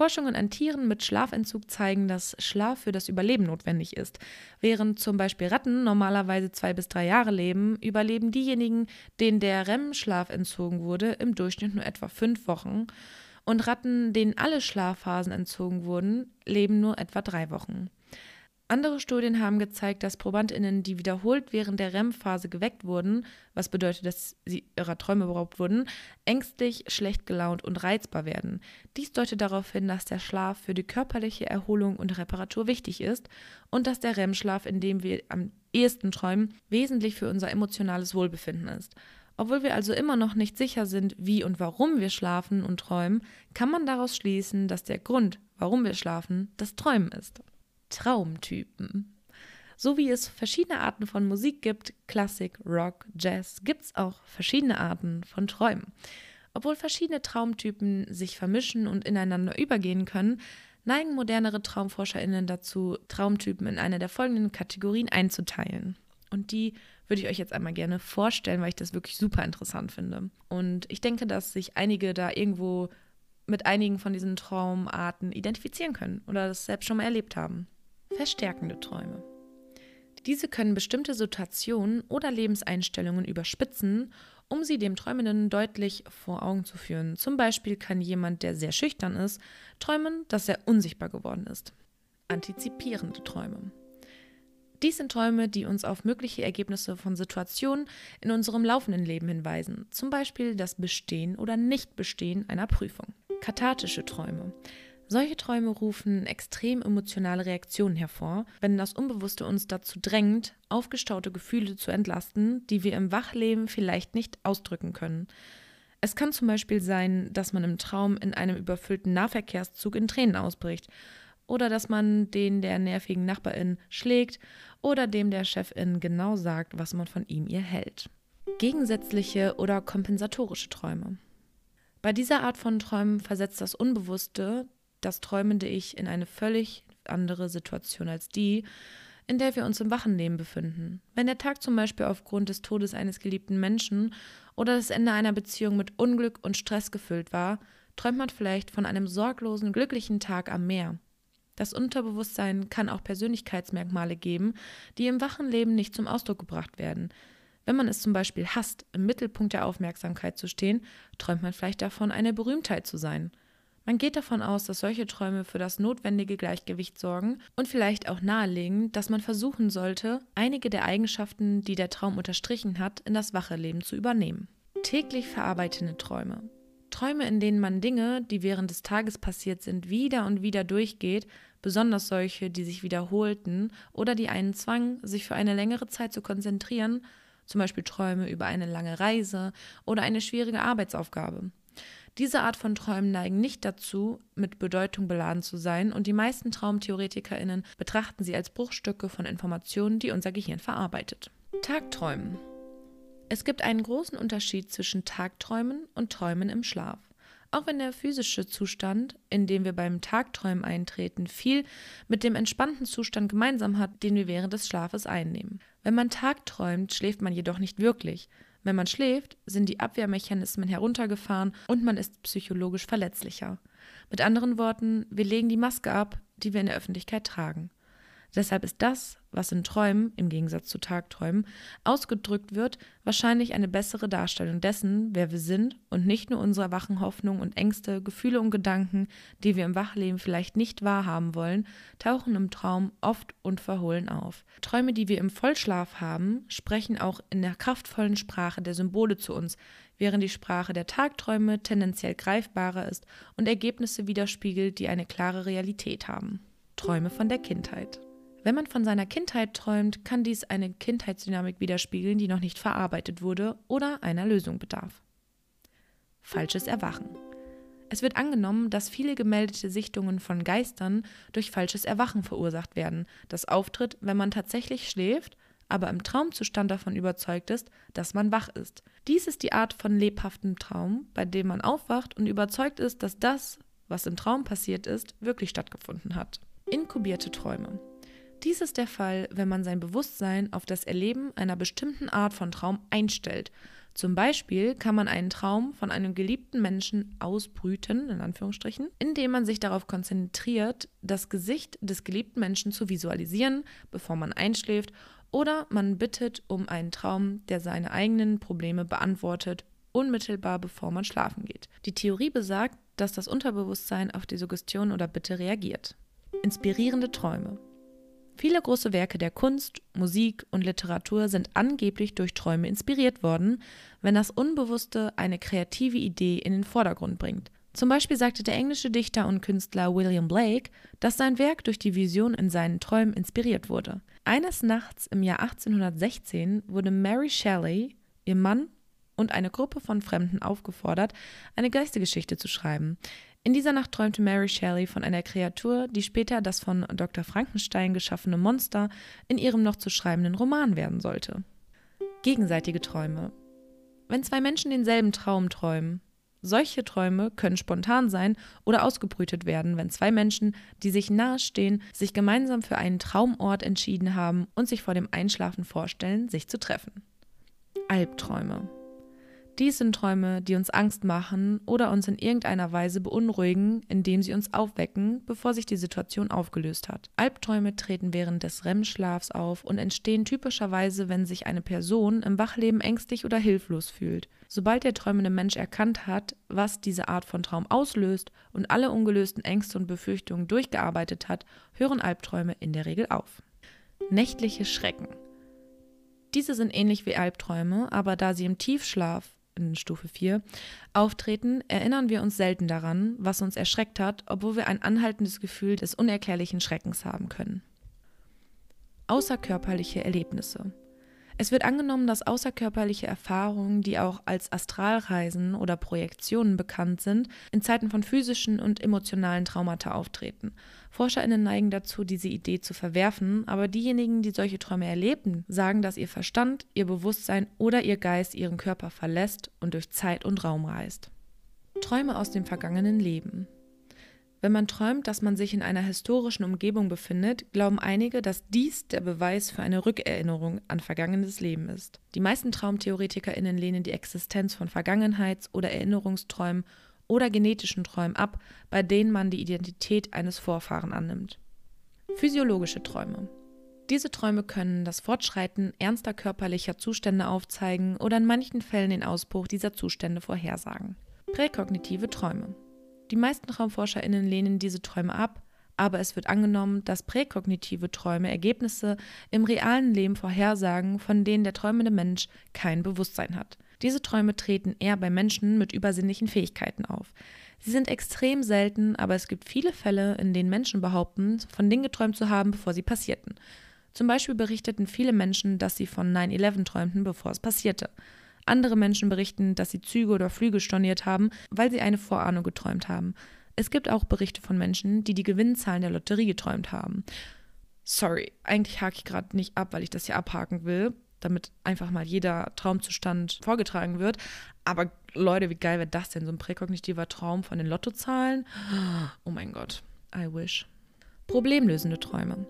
Forschungen an Tieren mit Schlafentzug zeigen, dass Schlaf für das Überleben notwendig ist. Während zum Beispiel Ratten normalerweise zwei bis drei Jahre leben, überleben diejenigen, denen der REM-Schlaf entzogen wurde, im Durchschnitt nur etwa fünf Wochen. Und Ratten, denen alle Schlafphasen entzogen wurden, leben nur etwa drei Wochen. Andere Studien haben gezeigt, dass ProbandInnen, die wiederholt während der REM-Phase geweckt wurden, was bedeutet, dass sie ihrer Träume beraubt wurden, ängstlich, schlecht gelaunt und reizbar werden. Dies deutet darauf hin, dass der Schlaf für die körperliche Erholung und Reparatur wichtig ist und dass der REM-Schlaf, in dem wir am ehesten träumen, wesentlich für unser emotionales Wohlbefinden ist. Obwohl wir also immer noch nicht sicher sind, wie und warum wir schlafen und träumen, kann man daraus schließen, dass der Grund, warum wir schlafen, das Träumen ist. Traumtypen. So wie es verschiedene Arten von Musik gibt, Klassik, Rock, Jazz, gibt es auch verschiedene Arten von Träumen. Obwohl verschiedene Traumtypen sich vermischen und ineinander übergehen können, neigen modernere TraumforscherInnen dazu, Traumtypen in eine der folgenden Kategorien einzuteilen. Und die würde ich euch jetzt einmal gerne vorstellen, weil ich das wirklich super interessant finde. Und ich denke, dass sich einige da irgendwo mit einigen von diesen Traumarten identifizieren können oder das selbst schon mal erlebt haben. Verstärkende Träume. Diese können bestimmte Situationen oder Lebenseinstellungen überspitzen, um sie dem Träumenden deutlich vor Augen zu führen. Zum Beispiel kann jemand, der sehr schüchtern ist, träumen, dass er unsichtbar geworden ist. Antizipierende Träume. Dies sind Träume, die uns auf mögliche Ergebnisse von Situationen in unserem laufenden Leben hinweisen, zum Beispiel das Bestehen oder Nichtbestehen einer Prüfung. Kathartische Träume. Solche Träume rufen extrem emotionale Reaktionen hervor, wenn das Unbewusste uns dazu drängt, aufgestaute Gefühle zu entlasten, die wir im Wachleben vielleicht nicht ausdrücken können. Es kann zum Beispiel sein, dass man im Traum in einem überfüllten Nahverkehrszug in Tränen ausbricht oder dass man den der nervigen Nachbarin schlägt oder dem der Chefin genau sagt, was man von ihm ihr hält. Gegensätzliche oder kompensatorische Träume. Bei dieser Art von Träumen versetzt das Unbewusste das träumende Ich in eine völlig andere Situation als die, in der wir uns im Wachenleben befinden. Wenn der Tag zum Beispiel aufgrund des Todes eines geliebten Menschen oder das Ende einer Beziehung mit Unglück und Stress gefüllt war, träumt man vielleicht von einem sorglosen, glücklichen Tag am Meer. Das Unterbewusstsein kann auch Persönlichkeitsmerkmale geben, die im Wachenleben nicht zum Ausdruck gebracht werden. Wenn man es zum Beispiel hasst, im Mittelpunkt der Aufmerksamkeit zu stehen, träumt man vielleicht davon, eine Berühmtheit zu sein. Man geht davon aus, dass solche Träume für das notwendige Gleichgewicht sorgen und vielleicht auch nahelegen, dass man versuchen sollte, einige der Eigenschaften, die der Traum unterstrichen hat, in das wache Leben zu übernehmen. Täglich verarbeitende Träume. Träume, in denen man Dinge, die während des Tages passiert sind, wieder und wieder durchgeht, besonders solche, die sich wiederholten oder die einen zwangen, sich für eine längere Zeit zu konzentrieren, zum Beispiel Träume über eine lange Reise oder eine schwierige Arbeitsaufgabe. Diese Art von Träumen neigen nicht dazu, mit Bedeutung beladen zu sein, und die meisten TraumtheoretikerInnen betrachten sie als Bruchstücke von Informationen, die unser Gehirn verarbeitet. Tagträumen. Es gibt einen großen Unterschied zwischen Tagträumen und Träumen im Schlaf. Auch wenn der physische Zustand, in dem wir beim Tagträumen eintreten, viel mit dem entspannten Zustand gemeinsam hat, den wir während des Schlafes einnehmen. Wenn man tagträumt, schläft man jedoch nicht wirklich, wenn man schläft, sind die Abwehrmechanismen heruntergefahren und man ist psychologisch verletzlicher. Mit anderen Worten, wir legen die Maske ab, die wir in der Öffentlichkeit tragen. Deshalb ist das, was in Träumen, im Gegensatz zu Tagträumen, ausgedrückt wird, wahrscheinlich eine bessere Darstellung dessen, wer wir sind und nicht nur unsere wachen Hoffnungen und Ängste, Gefühle und Gedanken, die wir im Wachleben vielleicht nicht wahrhaben wollen, tauchen im Traum oft unverhohlen auf. Träume, die wir im Vollschlaf haben, sprechen auch in der kraftvollen Sprache der Symbole zu uns, während die Sprache der Tagträume tendenziell greifbarer ist und Ergebnisse widerspiegelt, die eine klare Realität haben. Träume von der Kindheit. Wenn man von seiner Kindheit träumt, kann dies eine Kindheitsdynamik widerspiegeln, die noch nicht verarbeitet wurde oder einer Lösung bedarf. Falsches Erwachen. Es wird angenommen, dass viele gemeldete Sichtungen von Geistern durch falsches Erwachen verursacht werden, das auftritt, wenn man tatsächlich schläft, aber im Traumzustand davon überzeugt ist, dass man wach ist. Dies ist die Art von lebhaftem Traum, bei dem man aufwacht und überzeugt ist, dass das, was im Traum passiert ist, wirklich stattgefunden hat. Inkubierte Träume. Dies ist der Fall, wenn man sein Bewusstsein auf das Erleben einer bestimmten Art von Traum einstellt. Zum Beispiel kann man einen Traum von einem geliebten Menschen ausbrüten, in Anführungsstrichen, indem man sich darauf konzentriert, das Gesicht des geliebten Menschen zu visualisieren, bevor man einschläft, oder man bittet um einen Traum, der seine eigenen Probleme beantwortet, unmittelbar bevor man schlafen geht. Die Theorie besagt, dass das Unterbewusstsein auf die Suggestion oder Bitte reagiert. Inspirierende Träume. Viele große Werke der Kunst, Musik und Literatur sind angeblich durch Träume inspiriert worden, wenn das Unbewusste eine kreative Idee in den Vordergrund bringt. Zum Beispiel sagte der englische Dichter und Künstler William Blake, dass sein Werk durch die Vision in seinen Träumen inspiriert wurde. Eines Nachts im Jahr 1816 wurde Mary Shelley, ihr Mann und eine Gruppe von Fremden aufgefordert, eine Geistergeschichte zu schreiben. In dieser Nacht träumte Mary Shelley von einer Kreatur, die später das von Dr. Frankenstein geschaffene Monster in ihrem noch zu schreibenden Roman werden sollte. Gegenseitige Träume. Wenn zwei Menschen denselben Traum träumen, solche Träume können spontan sein oder ausgebrütet werden, wenn zwei Menschen, die sich nahestehen, sich gemeinsam für einen Traumort entschieden haben und sich vor dem Einschlafen vorstellen, sich zu treffen. Albträume. Dies sind Träume, die uns Angst machen oder uns in irgendeiner Weise beunruhigen, indem sie uns aufwecken, bevor sich die Situation aufgelöst hat. Albträume treten während des REM-Schlafs auf und entstehen typischerweise, wenn sich eine Person im Wachleben ängstlich oder hilflos fühlt. Sobald der träumende Mensch erkannt hat, was diese Art von Traum auslöst und alle ungelösten Ängste und Befürchtungen durchgearbeitet hat, hören Albträume in der Regel auf. Nächtliche Schrecken. Diese sind ähnlich wie Albträume, aber da sie im Tiefschlaf in Stufe 4, auftreten, erinnern wir uns selten daran, was uns erschreckt hat, obwohl wir ein anhaltendes Gefühl des unerklärlichen Schreckens haben können. Außerkörperliche Erlebnisse. Es wird angenommen, dass außerkörperliche Erfahrungen, die auch als Astralreisen oder Projektionen bekannt sind, in Zeiten von physischen und emotionalen Traumata auftreten. ForscherInnen neigen dazu, diese Idee zu verwerfen, aber diejenigen, die solche Träume erleben, sagen, dass ihr Verstand, ihr Bewusstsein oder ihr Geist ihren Körper verlässt und durch Zeit und Raum reist. Träume aus dem vergangenen Leben. Wenn man träumt, dass man sich in einer historischen Umgebung befindet, glauben einige, dass dies der Beweis für eine Rückerinnerung an vergangenes Leben ist. Die meisten TraumtheoretikerInnen lehnen die Existenz von Vergangenheits- oder Erinnerungsträumen oder genetischen Träumen ab, bei denen man die Identität eines Vorfahren annimmt. Physiologische Träume. Diese Träume können das Fortschreiten ernster körperlicher Zustände aufzeigen oder in manchen Fällen den Ausbruch dieser Zustände vorhersagen. Präkognitive Träume. Die meisten TraumforscherInnen lehnen diese Träume ab, aber es wird angenommen, dass präkognitive Träume Ergebnisse im realen Leben vorhersagen, von denen der träumende Mensch kein Bewusstsein hat. Diese Träume treten eher bei Menschen mit übersinnlichen Fähigkeiten auf. Sie sind extrem selten, aber es gibt viele Fälle, in denen Menschen behaupten, von Dingen geträumt zu haben, bevor sie passierten. Zum Beispiel berichteten viele Menschen, dass sie von 9-11 träumten, bevor es passierte. Andere Menschen berichten, dass sie Züge oder Flüge storniert haben, weil sie eine Vorahnung geträumt haben. Es gibt auch Berichte von Menschen, die die Gewinnzahlen der Lotterie geträumt haben. Sorry, eigentlich hake ich gerade nicht ab, weil ich das hier abhaken will, damit einfach mal jeder Traumzustand vorgetragen wird. Aber Leute, wie geil wäre das denn? So ein präkognitiver Traum von den Lottozahlen? Oh mein Gott, I wish. Problemlösende Träume.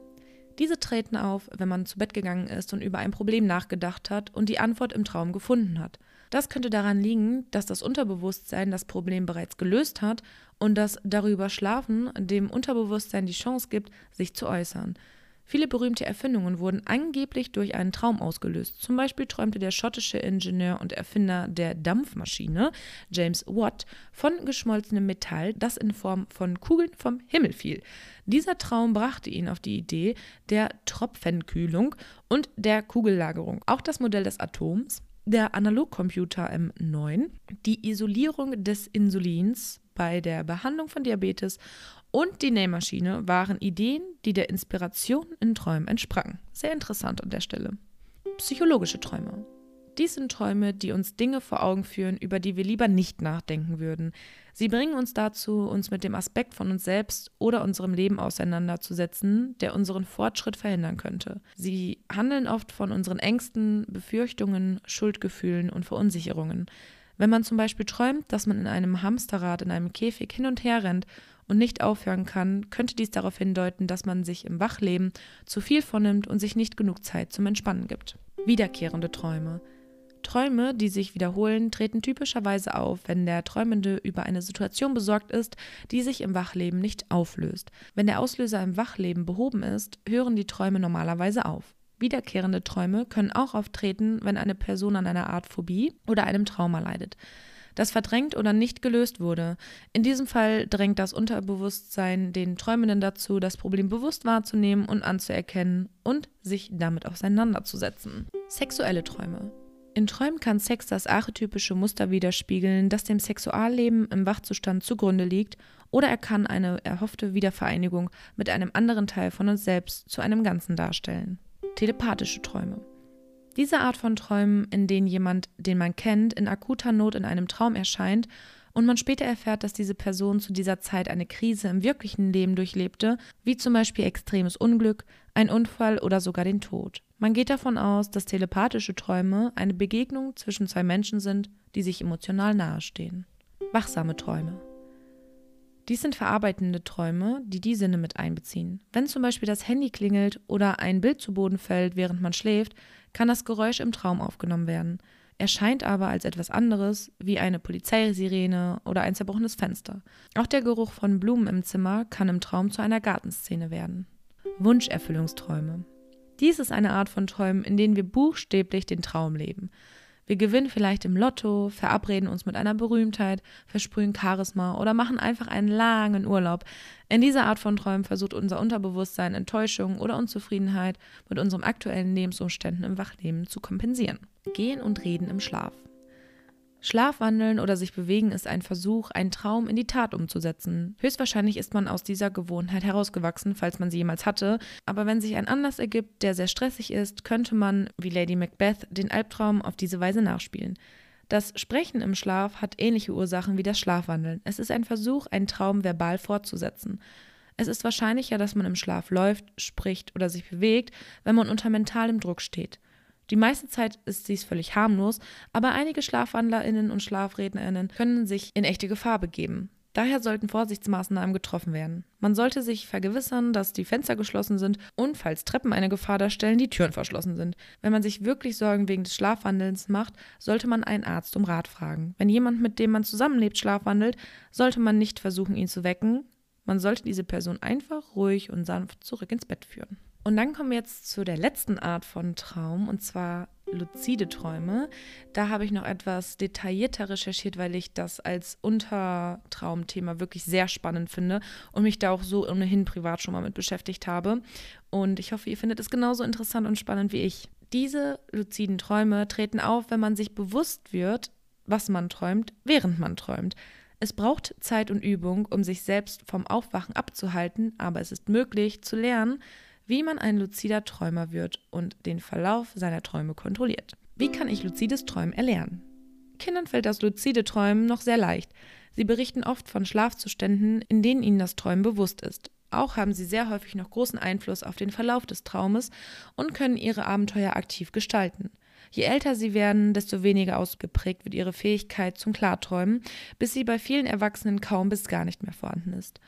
Diese treten auf, wenn man zu Bett gegangen ist und über ein Problem nachgedacht hat und die Antwort im Traum gefunden hat. Das könnte daran liegen, dass das Unterbewusstsein das Problem bereits gelöst hat und das darüber Schlafen dem Unterbewusstsein die Chance gibt, sich zu äußern. Viele berühmte Erfindungen wurden angeblich durch einen Traum ausgelöst. Zum Beispiel träumte der schottische Ingenieur und Erfinder der Dampfmaschine, James Watt, von geschmolzenem Metall, das in Form von Kugeln vom Himmel fiel. Dieser Traum brachte ihn auf die Idee der Tropfenkühlung und der Kugellagerung. Auch das Modell des Atoms, der Analogcomputer M9, die Isolierung des Insulins bei der Behandlung von Diabetes und die Nähmaschine waren Ideen, die der Inspiration in Träumen entsprangen. Sehr interessant an der Stelle. Psychologische Träume. Dies sind Träume, die uns Dinge vor Augen führen, über die wir lieber nicht nachdenken würden. Sie bringen uns dazu, uns mit dem Aspekt von uns selbst oder unserem Leben auseinanderzusetzen, der unseren Fortschritt verhindern könnte. Sie handeln oft von unseren Ängsten, Befürchtungen, Schuldgefühlen und Verunsicherungen. Wenn man zum Beispiel träumt, dass man in einem Hamsterrad in einem Käfig hin und her rennt und nicht aufhören kann, könnte dies darauf hindeuten, dass man sich im Wachleben zu viel vornimmt und sich nicht genug Zeit zum Entspannen gibt. Wiederkehrende Träume. Träume, die sich wiederholen, treten typischerweise auf, wenn der Träumende über eine Situation besorgt ist, die sich im Wachleben nicht auflöst. Wenn der Auslöser im Wachleben behoben ist, hören die Träume normalerweise auf. Wiederkehrende Träume können auch auftreten, wenn eine Person an einer Art Phobie oder einem Trauma leidet das verdrängt oder nicht gelöst wurde. In diesem Fall drängt das Unterbewusstsein den Träumenden dazu, das Problem bewusst wahrzunehmen und anzuerkennen und sich damit auseinanderzusetzen. Sexuelle Träume. In Träumen kann Sex das archetypische Muster widerspiegeln, das dem Sexualleben im Wachzustand zugrunde liegt, oder er kann eine erhoffte Wiedervereinigung mit einem anderen Teil von uns selbst zu einem Ganzen darstellen. Telepathische Träume. Diese Art von Träumen, in denen jemand, den man kennt, in akuter Not in einem Traum erscheint und man später erfährt, dass diese Person zu dieser Zeit eine Krise im wirklichen Leben durchlebte, wie zum Beispiel extremes Unglück, ein Unfall oder sogar den Tod. Man geht davon aus, dass telepathische Träume eine Begegnung zwischen zwei Menschen sind, die sich emotional nahestehen. Wachsame Träume. Dies sind verarbeitende Träume, die die Sinne mit einbeziehen. Wenn zum Beispiel das Handy klingelt oder ein Bild zu Boden fällt, während man schläft, kann das Geräusch im Traum aufgenommen werden, erscheint aber als etwas anderes wie eine Polizeisirene oder ein zerbrochenes Fenster. Auch der Geruch von Blumen im Zimmer kann im Traum zu einer Gartenszene werden. Wunscherfüllungsträume. Dies ist eine Art von Träumen, in denen wir buchstäblich den Traum leben. Wir gewinnen vielleicht im Lotto, verabreden uns mit einer Berühmtheit, versprühen Charisma oder machen einfach einen langen Urlaub. In dieser Art von Träumen versucht unser Unterbewusstsein Enttäuschung oder Unzufriedenheit mit unseren aktuellen Lebensumständen im Wachleben zu kompensieren. Gehen und reden im Schlaf. Schlafwandeln oder sich bewegen ist ein Versuch, einen Traum in die Tat umzusetzen. Höchstwahrscheinlich ist man aus dieser Gewohnheit herausgewachsen, falls man sie jemals hatte, aber wenn sich ein Anlass ergibt, der sehr stressig ist, könnte man, wie Lady Macbeth, den Albtraum auf diese Weise nachspielen. Das Sprechen im Schlaf hat ähnliche Ursachen wie das Schlafwandeln. Es ist ein Versuch, einen Traum verbal fortzusetzen. Es ist wahrscheinlicher, dass man im Schlaf läuft, spricht oder sich bewegt, wenn man unter mentalem Druck steht. Die meiste Zeit ist dies völlig harmlos, aber einige SchlafwandlerInnen und SchlafrednerInnen können sich in echte Gefahr begeben. Daher sollten Vorsichtsmaßnahmen getroffen werden. Man sollte sich vergewissern, dass die Fenster geschlossen sind und, falls Treppen eine Gefahr darstellen, die Türen verschlossen sind. Wenn man sich wirklich Sorgen wegen des Schlafwandelns macht, sollte man einen Arzt um Rat fragen. Wenn jemand, mit dem man zusammenlebt, schlafwandelt, sollte man nicht versuchen, ihn zu wecken. Man sollte diese Person einfach ruhig und sanft zurück ins Bett führen. Und dann kommen wir jetzt zu der letzten Art von Traum, und zwar luzide Träume. Da habe ich noch etwas detaillierter recherchiert, weil ich das als Untertraumthema wirklich sehr spannend finde und mich da auch so ohnehin privat schon mal mit beschäftigt habe. Und ich hoffe, ihr findet es genauso interessant und spannend wie ich. Diese luziden Träume treten auf, wenn man sich bewusst wird, was man träumt, während man träumt. Es braucht Zeit und Übung, um sich selbst vom Aufwachen abzuhalten, aber es ist möglich zu lernen, wie man ein luzider Träumer wird und den Verlauf seiner Träume kontrolliert. Wie kann ich luzides Träumen erlernen? Kindern fällt das luzide Träumen noch sehr leicht. Sie berichten oft von Schlafzuständen, in denen ihnen das Träumen bewusst ist. Auch haben sie sehr häufig noch großen Einfluss auf den Verlauf des Traumes und können ihre Abenteuer aktiv gestalten. Je älter sie werden, desto weniger ausgeprägt wird ihre Fähigkeit zum Klarträumen, bis sie bei vielen Erwachsenen kaum bis gar nicht mehr vorhanden ist.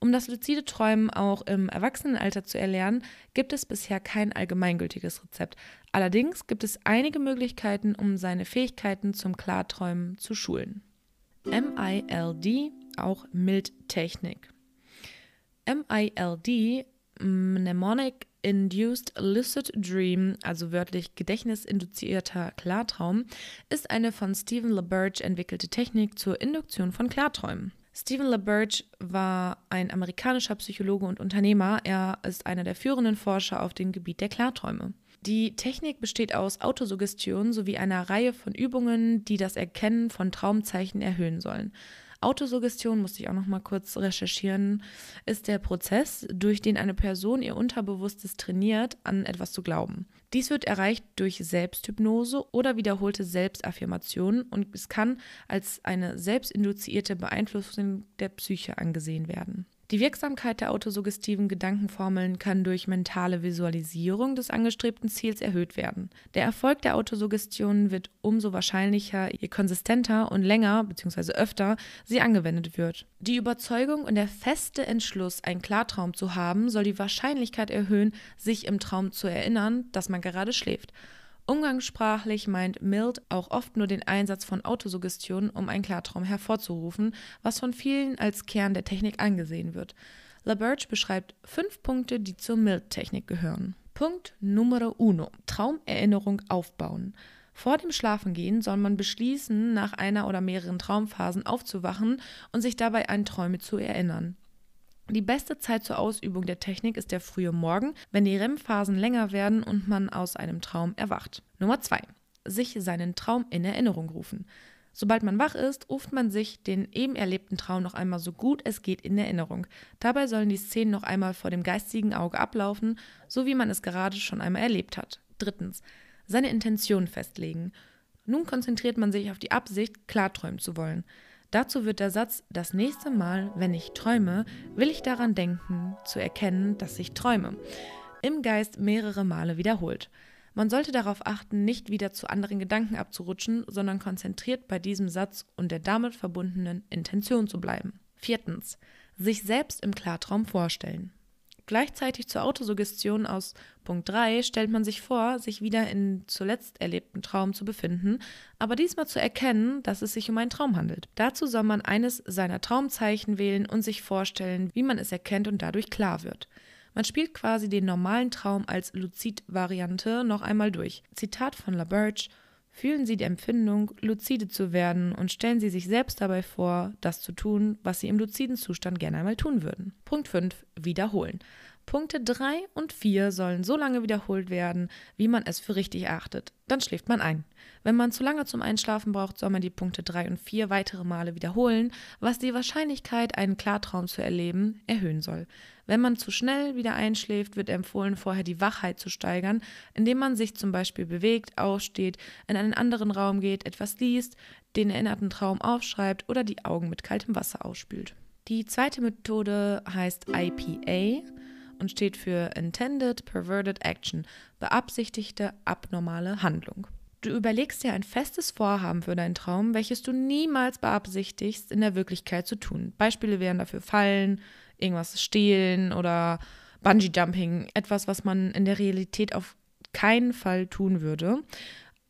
Um das luzide Träumen auch im Erwachsenenalter zu erlernen, gibt es bisher kein allgemeingültiges Rezept. Allerdings gibt es einige Möglichkeiten, um seine Fähigkeiten zum Klarträumen zu schulen. MILD, auch Mildtechnik. MILD, Mnemonic Induced Lucid Dream, also wörtlich gedächtnisinduzierter Klartraum, ist eine von Stephen LaBerge entwickelte Technik zur Induktion von Klarträumen. Stephen LaBerge war ein amerikanischer Psychologe und Unternehmer. Er ist einer der führenden Forscher auf dem Gebiet der Klarträume. Die Technik besteht aus Autosuggestion sowie einer Reihe von Übungen, die das Erkennen von Traumzeichen erhöhen sollen. Autosuggestion, musste ich auch noch mal kurz recherchieren, ist der Prozess, durch den eine Person ihr Unterbewusstes trainiert, an etwas zu glauben. Dies wird erreicht durch Selbsthypnose oder wiederholte Selbstaffirmationen und es kann als eine selbstinduzierte Beeinflussung der Psyche angesehen werden. Die Wirksamkeit der autosuggestiven Gedankenformeln kann durch mentale Visualisierung des angestrebten Ziels erhöht werden. Der Erfolg der Autosuggestion wird umso wahrscheinlicher, je konsistenter und länger bzw. öfter sie angewendet wird. Die Überzeugung und der feste Entschluss, einen Klartraum zu haben, soll die Wahrscheinlichkeit erhöhen, sich im Traum zu erinnern, dass man gerade schläft. Umgangssprachlich meint Mild auch oft nur den Einsatz von Autosuggestionen, um einen Klartraum hervorzurufen, was von vielen als Kern der Technik angesehen wird. LaBerge beschreibt fünf Punkte, die zur Mild-Technik gehören. Punkt Numero uno: Traumerinnerung aufbauen. Vor dem Schlafengehen soll man beschließen, nach einer oder mehreren Traumphasen aufzuwachen und sich dabei an Träume zu erinnern. Die beste Zeit zur Ausübung der Technik ist der frühe Morgen, wenn die REM-Phasen länger werden und man aus einem Traum erwacht. Nummer 2. Sich seinen Traum in Erinnerung rufen. Sobald man wach ist, ruft man sich den eben erlebten Traum noch einmal so gut es geht in Erinnerung. Dabei sollen die Szenen noch einmal vor dem geistigen Auge ablaufen, so wie man es gerade schon einmal erlebt hat. Drittens. Seine Intention festlegen. Nun konzentriert man sich auf die Absicht, klarträumen zu wollen. Dazu wird der Satz Das nächste Mal, wenn ich träume, will ich daran denken, zu erkennen, dass ich träume, im Geist mehrere Male wiederholt. Man sollte darauf achten, nicht wieder zu anderen Gedanken abzurutschen, sondern konzentriert bei diesem Satz und der damit verbundenen Intention zu bleiben. Viertens. Sich selbst im Klartraum vorstellen. Gleichzeitig zur Autosuggestion aus Punkt 3 stellt man sich vor, sich wieder in zuletzt erlebten Traum zu befinden, aber diesmal zu erkennen, dass es sich um einen Traum handelt. Dazu soll man eines seiner Traumzeichen wählen und sich vorstellen, wie man es erkennt und dadurch klar wird. Man spielt quasi den normalen Traum als Luzid-Variante noch einmal durch. Zitat von LaBerge Fühlen Sie die Empfindung, luzide zu werden und stellen Sie sich selbst dabei vor, das zu tun, was Sie im luziden Zustand gerne einmal tun würden. Punkt 5. Wiederholen. Punkte 3 und 4 sollen so lange wiederholt werden, wie man es für richtig erachtet. Dann schläft man ein. Wenn man zu lange zum Einschlafen braucht, soll man die Punkte 3 und 4 weitere Male wiederholen, was die Wahrscheinlichkeit, einen Klartraum zu erleben, erhöhen soll. Wenn man zu schnell wieder einschläft, wird empfohlen, vorher die Wachheit zu steigern, indem man sich zum Beispiel bewegt, aufsteht, in einen anderen Raum geht, etwas liest, den erinnerten Traum aufschreibt oder die Augen mit kaltem Wasser ausspült. Die zweite Methode heißt IPA und steht für Intended Perverted Action, beabsichtigte abnormale Handlung. Du überlegst dir ein festes Vorhaben für deinen Traum, welches du niemals beabsichtigst, in der Wirklichkeit zu tun. Beispiele wären dafür Fallen, irgendwas stehlen oder Bungee Jumping, etwas, was man in der Realität auf keinen Fall tun würde,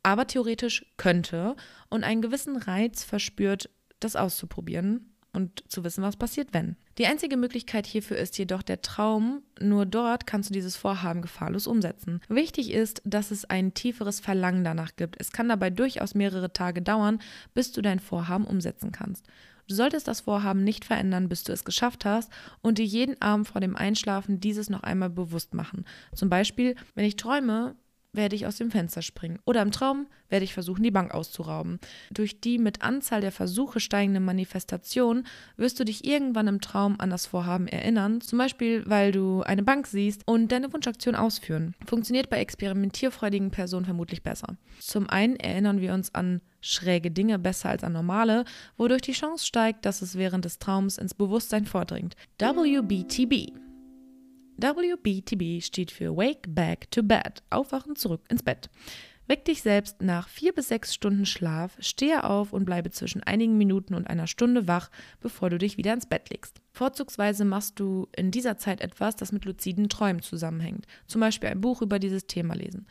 aber theoretisch könnte und einen gewissen Reiz verspürt, das auszuprobieren und zu wissen, was passiert, wenn. Die einzige Möglichkeit hierfür ist jedoch der Traum. Nur dort kannst du dieses Vorhaben gefahrlos umsetzen. Wichtig ist, dass es ein tieferes Verlangen danach gibt. Es kann dabei durchaus mehrere Tage dauern, bis du dein Vorhaben umsetzen kannst. Du solltest das Vorhaben nicht verändern, bis du es geschafft hast und dir jeden Abend vor dem Einschlafen dieses noch einmal bewusst machen. Zum Beispiel, wenn ich träume, werde ich aus dem Fenster springen. Oder im Traum werde ich versuchen, die Bank auszurauben. Durch die mit Anzahl der Versuche steigende Manifestation wirst du dich irgendwann im Traum an das Vorhaben erinnern, zum Beispiel, weil du eine Bank siehst und deine Wunschaktion ausführen. Funktioniert bei experimentierfreudigen Personen vermutlich besser. Zum einen erinnern wir uns an schräge Dinge besser als an normale, wodurch die Chance steigt, dass es während des Traums ins Bewusstsein vordringt. WBTB WBTB steht für Wake Back to Bed, Aufwachen zurück ins Bett. Weck dich selbst nach vier bis sechs Stunden Schlaf, stehe auf und bleibe zwischen einigen Minuten und einer Stunde wach, bevor du dich wieder ins Bett legst. Vorzugsweise machst du in dieser Zeit etwas, das mit luziden Träumen zusammenhängt, zum Beispiel ein Buch über dieses Thema lesen.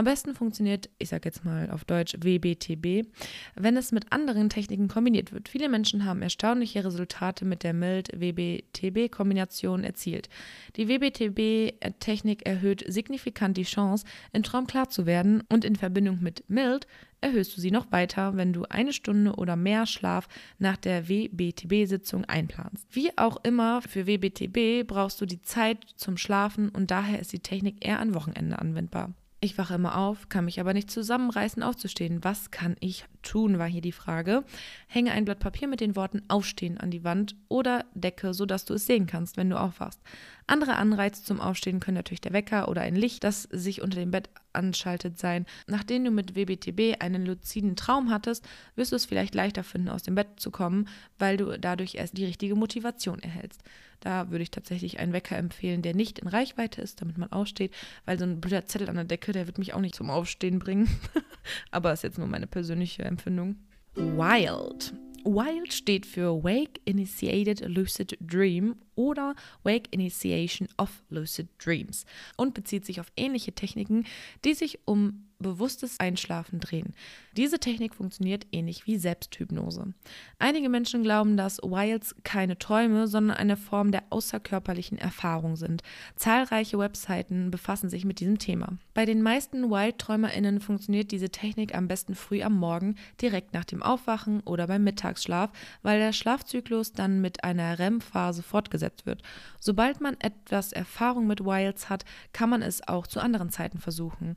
Am besten funktioniert, ich sage jetzt mal auf Deutsch WBTB, wenn es mit anderen Techniken kombiniert wird. Viele Menschen haben erstaunliche Resultate mit der Mild-WBTB-Kombination erzielt. Die WBTB-Technik erhöht signifikant die Chance, in Traum klar zu werden und in Verbindung mit Mild erhöhst du sie noch weiter, wenn du eine Stunde oder mehr Schlaf nach der WBTB-Sitzung einplanst. Wie auch immer, für WBTB brauchst du die Zeit zum Schlafen und daher ist die Technik eher an Wochenende anwendbar. Ich wache immer auf, kann mich aber nicht zusammenreißen, aufzustehen. Was kann ich tun, war hier die Frage. Hänge ein Blatt Papier mit den Worten Aufstehen an die Wand oder Decke, sodass du es sehen kannst, wenn du aufwachst. Andere Anreize zum Aufstehen können natürlich der Wecker oder ein Licht, das sich unter dem Bett anschaltet sein. Nachdem du mit WBTB einen luziden Traum hattest, wirst du es vielleicht leichter finden, aus dem Bett zu kommen, weil du dadurch erst die richtige Motivation erhältst. Da würde ich tatsächlich einen Wecker empfehlen, der nicht in Reichweite ist, damit man aufsteht, weil so ein blöder Zettel an der Decke, der wird mich auch nicht zum Aufstehen bringen. Aber ist jetzt nur meine persönliche Empfindung. Wild. Wild steht für Wake Initiated Lucid Dream oder Wake Initiation of Lucid Dreams und bezieht sich auf ähnliche Techniken, die sich um bewusstes Einschlafen drehen. Diese Technik funktioniert ähnlich wie Selbsthypnose. Einige Menschen glauben, dass Wilds keine Träume, sondern eine Form der außerkörperlichen Erfahrung sind. Zahlreiche Webseiten befassen sich mit diesem Thema. Bei den meisten Wild-TräumerInnen funktioniert diese Technik am besten früh am Morgen, direkt nach dem Aufwachen oder beim Mittagsschlaf, weil der Schlafzyklus dann mit einer REM-Phase fortgesetzt wird. Sobald man etwas Erfahrung mit Wilds hat, kann man es auch zu anderen Zeiten versuchen.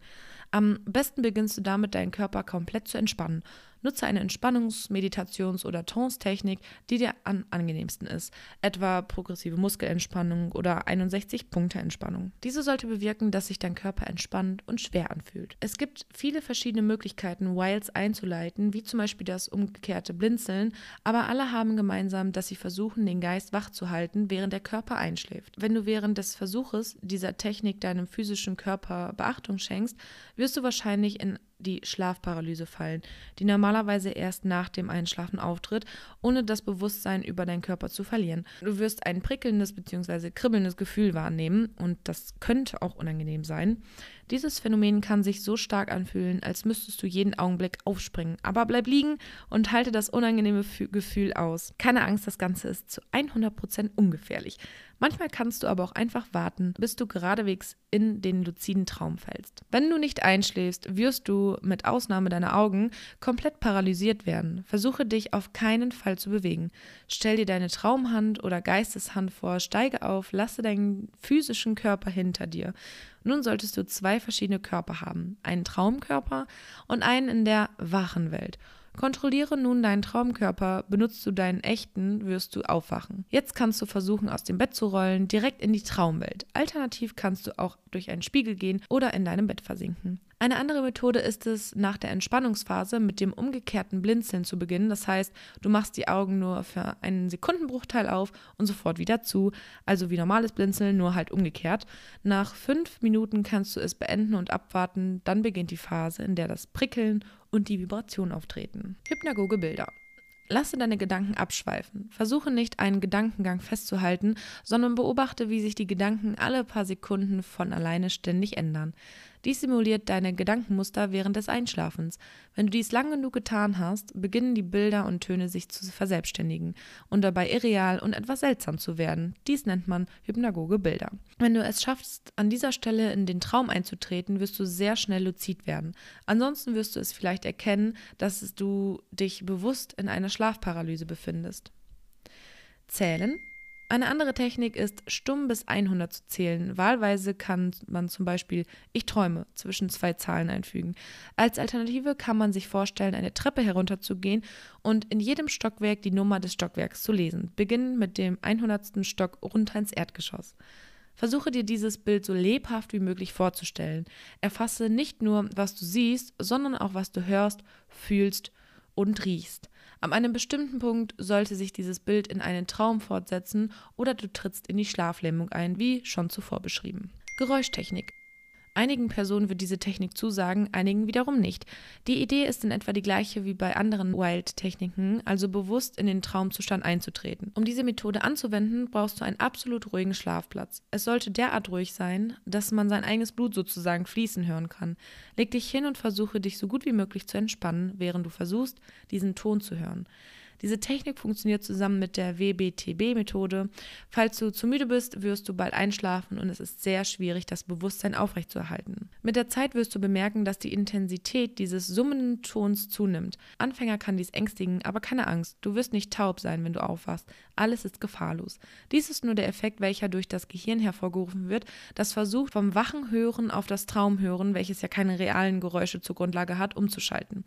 Am besten beginnst du damit, deinen Körper komplett zu entspannen. Nutze eine Entspannungs-, Meditations- oder Trance-Technik, die dir am angenehmsten ist, etwa progressive Muskelentspannung oder 61-Punkte-Entspannung. Diese sollte bewirken, dass sich dein Körper entspannt und schwer anfühlt. Es gibt viele verschiedene Möglichkeiten, Wilds einzuleiten, wie zum Beispiel das umgekehrte Blinzeln, aber alle haben gemeinsam, dass sie versuchen, den Geist wach zu halten, während der Körper einschläft. Wenn du während des Versuches dieser Technik deinem physischen Körper Beachtung schenkst, wirst du wahrscheinlich in die Schlafparalyse fallen, die normalerweise erst nach dem Einschlafen auftritt, ohne das Bewusstsein über deinen Körper zu verlieren. Du wirst ein prickelndes bzw. kribbelndes Gefühl wahrnehmen und das könnte auch unangenehm sein. Dieses Phänomen kann sich so stark anfühlen, als müsstest du jeden Augenblick aufspringen. Aber bleib liegen und halte das unangenehme Gefühl aus. Keine Angst, das Ganze ist zu 100% ungefährlich. Manchmal kannst du aber auch einfach warten, bis du geradewegs in den luziden Traum fällst. Wenn du nicht einschläfst, wirst du, mit Ausnahme deiner Augen, komplett paralysiert werden. Versuche dich auf keinen Fall zu bewegen. Stell dir deine Traumhand oder Geisteshand vor, steige auf, lasse deinen physischen Körper hinter dir. Nun solltest du zwei verschiedene Körper haben, einen Traumkörper und einen in der wachen Welt. Kontrolliere nun deinen Traumkörper, benutzt du deinen echten, wirst du aufwachen. Jetzt kannst du versuchen, aus dem Bett zu rollen, direkt in die Traumwelt. Alternativ kannst du auch durch einen Spiegel gehen oder in deinem Bett versinken. Eine andere Methode ist es, nach der Entspannungsphase mit dem umgekehrten Blinzeln zu beginnen. Das heißt, du machst die Augen nur für einen Sekundenbruchteil auf und sofort wieder zu. Also wie normales Blinzeln, nur halt umgekehrt. Nach fünf Minuten kannst du es beenden und abwarten. Dann beginnt die Phase, in der das Prickeln und die Vibration auftreten. Hypnagoge Bilder. Lasse deine Gedanken abschweifen. Versuche nicht, einen Gedankengang festzuhalten, sondern beobachte, wie sich die Gedanken alle paar Sekunden von alleine ständig ändern. Dies simuliert deine Gedankenmuster während des Einschlafens. Wenn du dies lang genug getan hast, beginnen die Bilder und Töne sich zu verselbstständigen und dabei irreal und etwas seltsam zu werden. Dies nennt man hypnagoge Bilder. Wenn du es schaffst, an dieser Stelle in den Traum einzutreten, wirst du sehr schnell luzid werden. Ansonsten wirst du es vielleicht erkennen, dass du dich bewusst in einer Schlafparalyse befindest. Zählen eine andere Technik ist, stumm bis 100 zu zählen. Wahlweise kann man zum Beispiel Ich träume zwischen zwei Zahlen einfügen. Als Alternative kann man sich vorstellen, eine Treppe herunterzugehen und in jedem Stockwerk die Nummer des Stockwerks zu lesen. Beginnen mit dem 100. Stock runter ins Erdgeschoss. Versuche dir dieses Bild so lebhaft wie möglich vorzustellen. Erfasse nicht nur, was du siehst, sondern auch, was du hörst, fühlst und riechst. An einem bestimmten Punkt sollte sich dieses Bild in einen Traum fortsetzen oder du trittst in die Schlaflähmung ein, wie schon zuvor beschrieben. Geräuschtechnik. Einigen Personen wird diese Technik zusagen, einigen wiederum nicht. Die Idee ist in etwa die gleiche wie bei anderen Wild-Techniken, also bewusst in den Traumzustand einzutreten. Um diese Methode anzuwenden, brauchst du einen absolut ruhigen Schlafplatz. Es sollte derart ruhig sein, dass man sein eigenes Blut sozusagen fließen hören kann. Leg dich hin und versuche dich so gut wie möglich zu entspannen, während du versuchst, diesen Ton zu hören. Diese Technik funktioniert zusammen mit der WBTB-Methode. Falls du zu müde bist, wirst du bald einschlafen und es ist sehr schwierig, das Bewusstsein aufrechtzuerhalten. Mit der Zeit wirst du bemerken, dass die Intensität dieses summenden Tons zunimmt. Anfänger kann dies ängstigen, aber keine Angst, du wirst nicht taub sein, wenn du aufwachst. Alles ist gefahrlos. Dies ist nur der Effekt, welcher durch das Gehirn hervorgerufen wird, das versucht, vom wachen Hören auf das Traumhören, welches ja keine realen Geräusche zur Grundlage hat, umzuschalten.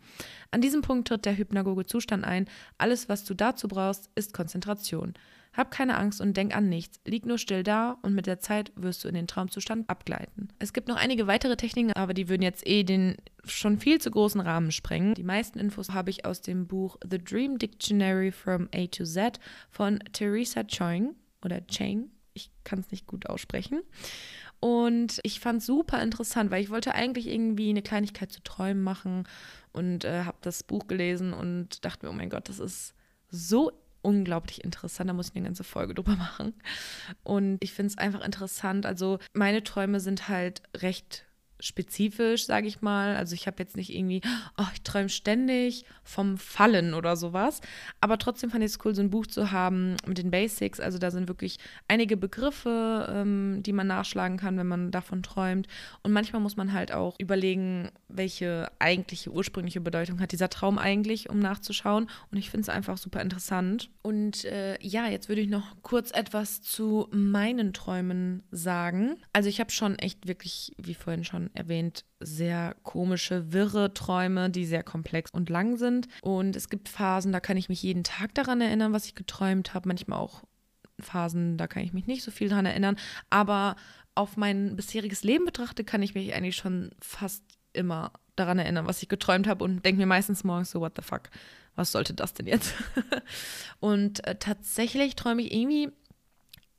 An diesem Punkt tritt der hypnagoge Zustand ein. Alles, was du dazu brauchst, ist Konzentration. Hab keine Angst und denk an nichts. Lieg nur still da und mit der Zeit wirst du in den Traumzustand abgleiten. Es gibt noch einige weitere Techniken, aber die würden jetzt eh den schon viel zu großen Rahmen sprengen. Die meisten Infos habe ich aus dem Buch The Dream Dictionary from A to Z von Theresa Choing oder Chang. Ich kann es nicht gut aussprechen. Und ich fand es super interessant, weil ich wollte eigentlich irgendwie eine Kleinigkeit zu träumen machen und äh, habe das Buch gelesen und dachte mir, oh mein Gott, das ist so unglaublich interessant. Da muss ich eine ganze Folge drüber machen. Und ich finde es einfach interessant. Also meine Träume sind halt recht spezifisch, sage ich mal. Also ich habe jetzt nicht irgendwie, oh, ich träume ständig vom Fallen oder sowas. Aber trotzdem fand ich es cool, so ein Buch zu haben mit den Basics. Also da sind wirklich einige Begriffe, ähm, die man nachschlagen kann, wenn man davon träumt. Und manchmal muss man halt auch überlegen, welche eigentliche ursprüngliche Bedeutung hat dieser Traum eigentlich, um nachzuschauen. Und ich finde es einfach super interessant. Und äh, ja, jetzt würde ich noch kurz etwas zu meinen Träumen sagen. Also ich habe schon echt wirklich, wie vorhin schon erwähnt, sehr komische, wirre Träume, die sehr komplex und lang sind. Und es gibt Phasen, da kann ich mich jeden Tag daran erinnern, was ich geträumt habe. Manchmal auch Phasen, da kann ich mich nicht so viel daran erinnern. Aber auf mein bisheriges Leben betrachte, kann ich mich eigentlich schon fast immer daran erinnern, was ich geträumt habe und denke mir meistens morgens so, what the fuck, was sollte das denn jetzt? und äh, tatsächlich träume ich irgendwie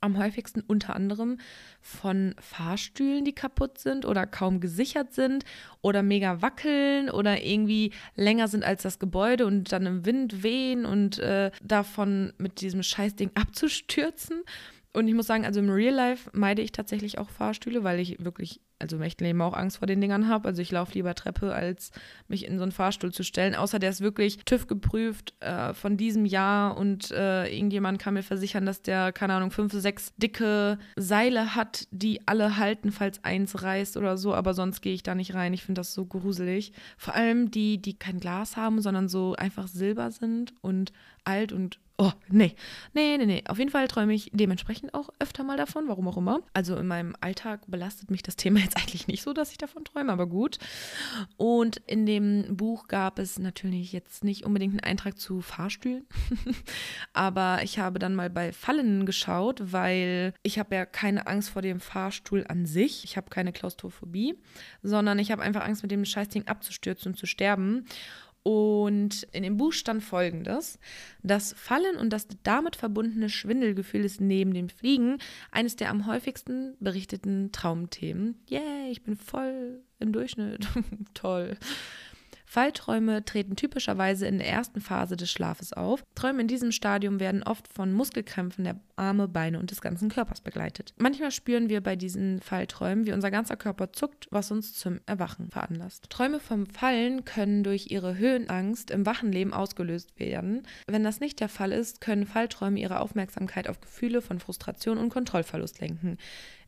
am häufigsten unter anderem von Fahrstühlen, die kaputt sind oder kaum gesichert sind oder mega wackeln oder irgendwie länger sind als das Gebäude und dann im Wind wehen und äh, davon mit diesem Scheißding abzustürzen. Und ich muss sagen, also im Real Life meide ich tatsächlich auch Fahrstühle, weil ich wirklich also im echten Leben auch Angst vor den Dingern habe. Also ich laufe lieber Treppe, als mich in so einen Fahrstuhl zu stellen. Außer der ist wirklich TÜV geprüft äh, von diesem Jahr und äh, irgendjemand kann mir versichern, dass der, keine Ahnung, fünf, sechs dicke Seile hat, die alle halten, falls eins reißt oder so. Aber sonst gehe ich da nicht rein. Ich finde das so gruselig. Vor allem die, die kein Glas haben, sondern so einfach Silber sind und alt und Oh, nee. Nee, nee, nee. Auf jeden Fall träume ich dementsprechend auch öfter mal davon, warum auch immer. Also in meinem Alltag belastet mich das Thema jetzt eigentlich nicht so, dass ich davon träume, aber gut. Und in dem Buch gab es natürlich jetzt nicht unbedingt einen Eintrag zu Fahrstühlen. aber ich habe dann mal bei Fallen geschaut, weil ich habe ja keine Angst vor dem Fahrstuhl an sich. Ich habe keine Klaustrophobie, sondern ich habe einfach Angst, mit dem Scheißding abzustürzen und zu sterben. Und in dem Buch stand folgendes: Das Fallen und das damit verbundene Schwindelgefühl ist neben dem Fliegen eines der am häufigsten berichteten Traumthemen. Yay, ich bin voll im Durchschnitt. Toll. Fallträume treten typischerweise in der ersten Phase des Schlafes auf. Träume in diesem Stadium werden oft von Muskelkrämpfen der Arme, Beine und des ganzen Körpers begleitet. Manchmal spüren wir bei diesen Fallträumen, wie unser ganzer Körper zuckt, was uns zum Erwachen veranlasst. Träume vom Fallen können durch ihre Höhenangst im wachen Leben ausgelöst werden. Wenn das nicht der Fall ist, können Fallträume ihre Aufmerksamkeit auf Gefühle von Frustration und Kontrollverlust lenken.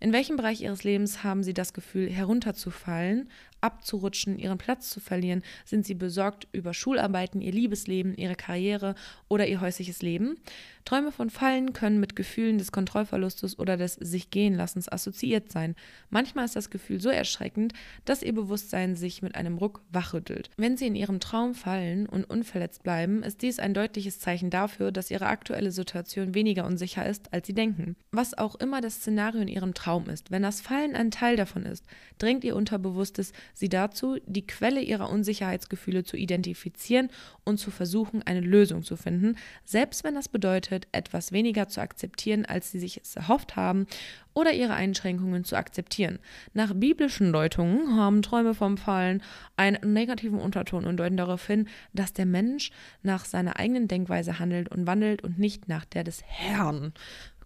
In welchem Bereich ihres Lebens haben sie das Gefühl, herunterzufallen, abzurutschen, ihren Platz zu verlieren? Sind sie besorgt über Schularbeiten, ihr Liebesleben, ihre Karriere oder ihr häusliches Leben? Träume von Fallen können mit Gefühlen des Kontrollverlustes oder des sich gehen lassens assoziiert sein. Manchmal ist das Gefühl so erschreckend, dass ihr Bewusstsein sich mit einem Ruck wachrüttelt. Wenn sie in ihrem Traum fallen und unverletzt bleiben, ist dies ein deutliches Zeichen dafür, dass ihre aktuelle Situation weniger unsicher ist, als sie denken. Was auch immer das Szenario in ihrem Traum ist, wenn das Fallen ein Teil davon ist, drängt ihr Unterbewusstes sie dazu, die Quelle ihrer Unsicherheitsgefühle zu identifizieren und zu versuchen, eine Lösung zu finden, selbst wenn das bedeutet, etwas weniger zu akzeptieren, als sie sich es erhofft haben oder ihre Einschränkungen zu akzeptieren. Nach biblischen Deutungen haben Träume vom Fallen einen negativen Unterton und deuten darauf hin, dass der Mensch nach seiner eigenen Denkweise handelt und wandelt und nicht nach der des Herrn.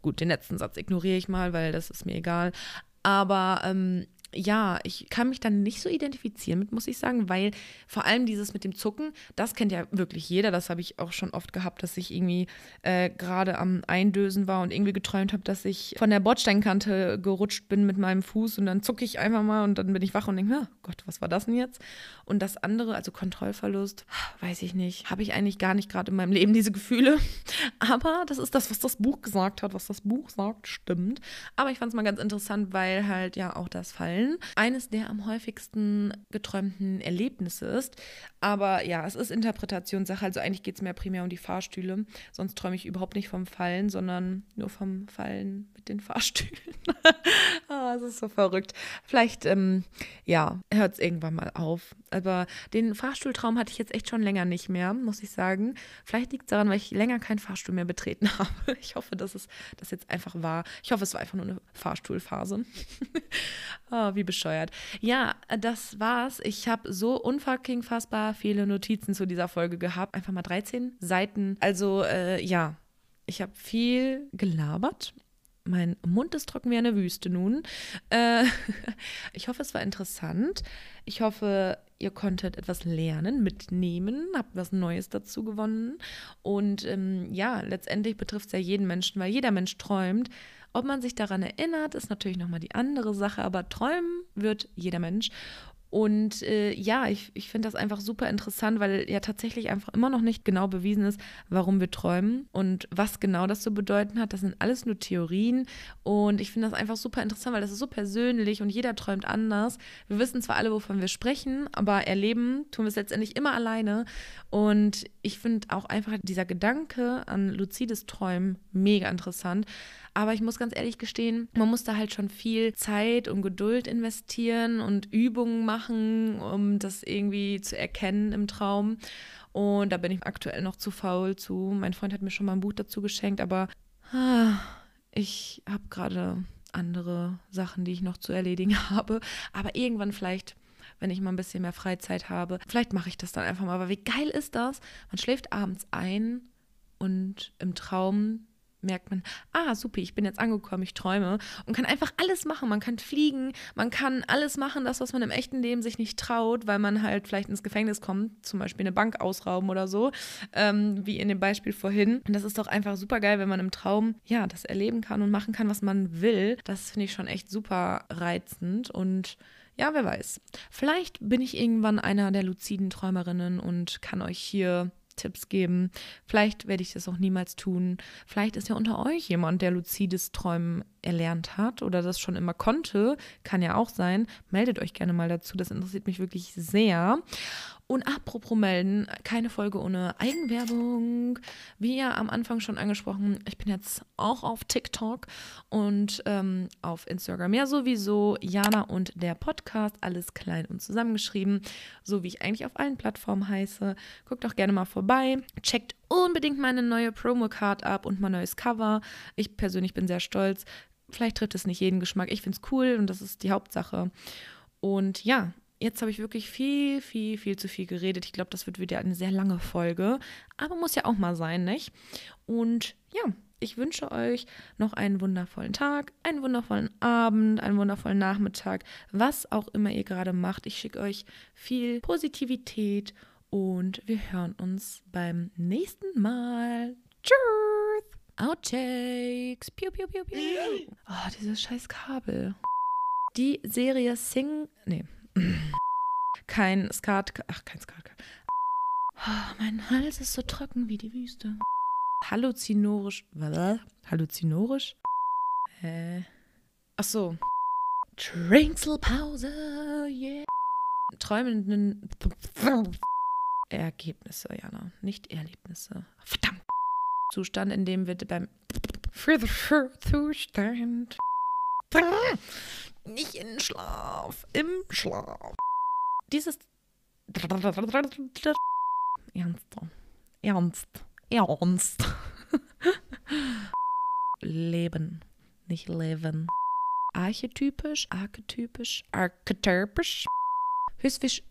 Gut, den letzten Satz ignoriere ich mal, weil das ist mir egal. Aber ähm, ja, ich kann mich dann nicht so identifizieren mit, muss ich sagen, weil vor allem dieses mit dem Zucken, das kennt ja wirklich jeder. Das habe ich auch schon oft gehabt, dass ich irgendwie äh, gerade am Eindösen war und irgendwie geträumt habe, dass ich von der Bordsteinkante gerutscht bin mit meinem Fuß und dann zucke ich einfach mal und dann bin ich wach und denke, oh Gott, was war das denn jetzt? Und das andere, also Kontrollverlust, weiß ich nicht, habe ich eigentlich gar nicht gerade in meinem Leben diese Gefühle. Aber das ist das, was das Buch gesagt hat, was das Buch sagt, stimmt. Aber ich fand es mal ganz interessant, weil halt ja auch das Fallen Fallen eines der am häufigsten geträumten Erlebnisse ist. Aber ja, es ist Interpretationssache. Also eigentlich geht es mir primär um die Fahrstühle. Sonst träume ich überhaupt nicht vom Fallen, sondern nur vom Fallen den Fahrstühlen. oh, es ist so verrückt. Vielleicht, ähm, ja, hört es irgendwann mal auf. Aber den Fahrstuhltraum hatte ich jetzt echt schon länger nicht mehr, muss ich sagen. Vielleicht liegt es daran, weil ich länger keinen Fahrstuhl mehr betreten habe. Ich hoffe, dass es das jetzt einfach war. Ich hoffe, es war einfach nur eine Fahrstuhlphase. oh, wie bescheuert. Ja, das war's. Ich habe so unfucking fassbar viele Notizen zu dieser Folge gehabt. Einfach mal 13 Seiten. Also, äh, ja, ich habe viel gelabert. Mein Mund ist trocken wie eine Wüste nun. Äh, ich hoffe, es war interessant. Ich hoffe, ihr konntet etwas lernen, mitnehmen, habt was Neues dazu gewonnen. Und ähm, ja, letztendlich betrifft es ja jeden Menschen, weil jeder Mensch träumt. Ob man sich daran erinnert, ist natürlich nochmal die andere Sache, aber träumen wird jeder Mensch. Und äh, ja, ich, ich finde das einfach super interessant, weil ja tatsächlich einfach immer noch nicht genau bewiesen ist, warum wir träumen und was genau das zu bedeuten hat. Das sind alles nur Theorien. Und ich finde das einfach super interessant, weil das ist so persönlich und jeder träumt anders. Wir wissen zwar alle, wovon wir sprechen, aber erleben tun wir es letztendlich immer alleine. Und ich finde auch einfach dieser Gedanke an luzides Träumen mega interessant. Aber ich muss ganz ehrlich gestehen, man muss da halt schon viel Zeit und Geduld investieren und Übungen machen, um das irgendwie zu erkennen im Traum. Und da bin ich aktuell noch zu faul zu. Mein Freund hat mir schon mal ein Buch dazu geschenkt, aber ah, ich habe gerade andere Sachen, die ich noch zu erledigen habe. Aber irgendwann vielleicht wenn ich mal ein bisschen mehr Freizeit habe. Vielleicht mache ich das dann einfach mal. Aber wie geil ist das? Man schläft abends ein und im Traum merkt man, ah, super, ich bin jetzt angekommen, ich träume und kann einfach alles machen. Man kann fliegen, man kann alles machen, das, was man im echten Leben sich nicht traut, weil man halt vielleicht ins Gefängnis kommt, zum Beispiel eine Bank ausrauben oder so, ähm, wie in dem Beispiel vorhin. Und das ist doch einfach super geil, wenn man im Traum, ja, das erleben kann und machen kann, was man will. Das finde ich schon echt super reizend und ja, wer weiß. Vielleicht bin ich irgendwann einer der luziden Träumerinnen und kann euch hier Tipps geben. Vielleicht werde ich das auch niemals tun. Vielleicht ist ja unter euch jemand, der luzides Träumen erlernt hat oder das schon immer konnte. Kann ja auch sein. Meldet euch gerne mal dazu. Das interessiert mich wirklich sehr. Und apropos melden, keine Folge ohne Eigenwerbung. Wie ja am Anfang schon angesprochen, ich bin jetzt auch auf TikTok und ähm, auf Instagram ja sowieso. Jana und der Podcast, alles klein und zusammengeschrieben, so wie ich eigentlich auf allen Plattformen heiße. Guckt auch gerne mal vorbei. Checkt unbedingt meine neue Promo-Card ab und mein neues Cover. Ich persönlich bin sehr stolz. Vielleicht trifft es nicht jeden Geschmack. Ich finde es cool und das ist die Hauptsache. Und ja, Jetzt habe ich wirklich viel, viel, viel zu viel geredet. Ich glaube, das wird wieder eine sehr lange Folge. Aber muss ja auch mal sein, nicht? Und ja, ich wünsche euch noch einen wundervollen Tag, einen wundervollen Abend, einen wundervollen Nachmittag, was auch immer ihr gerade macht. Ich schicke euch viel Positivität und wir hören uns beim nächsten Mal. Tschüss! Outtakes. Piu, piu, piu, piu. Oh, dieses scheiß Kabel. Die Serie Sing. Nee, kein Skat. Ach, kein Skat. Oh, mein Hals ist so trocken wie die Wüste. Halluzinorisch. Was? Halluzinorisch? Hä? Ach so. Trinkselpause, yeah. Träumenden Ergebnisse, Jana, nicht Erlebnisse. Verdammt. Zustand, in dem wir beim Zustand Nicht in Schlaf, im Schlaf. Dieses Ernst. Ernst. Ernst. Leben, nicht leben. Archetypisch, archetypisch, archetypisch. Höchstwisch.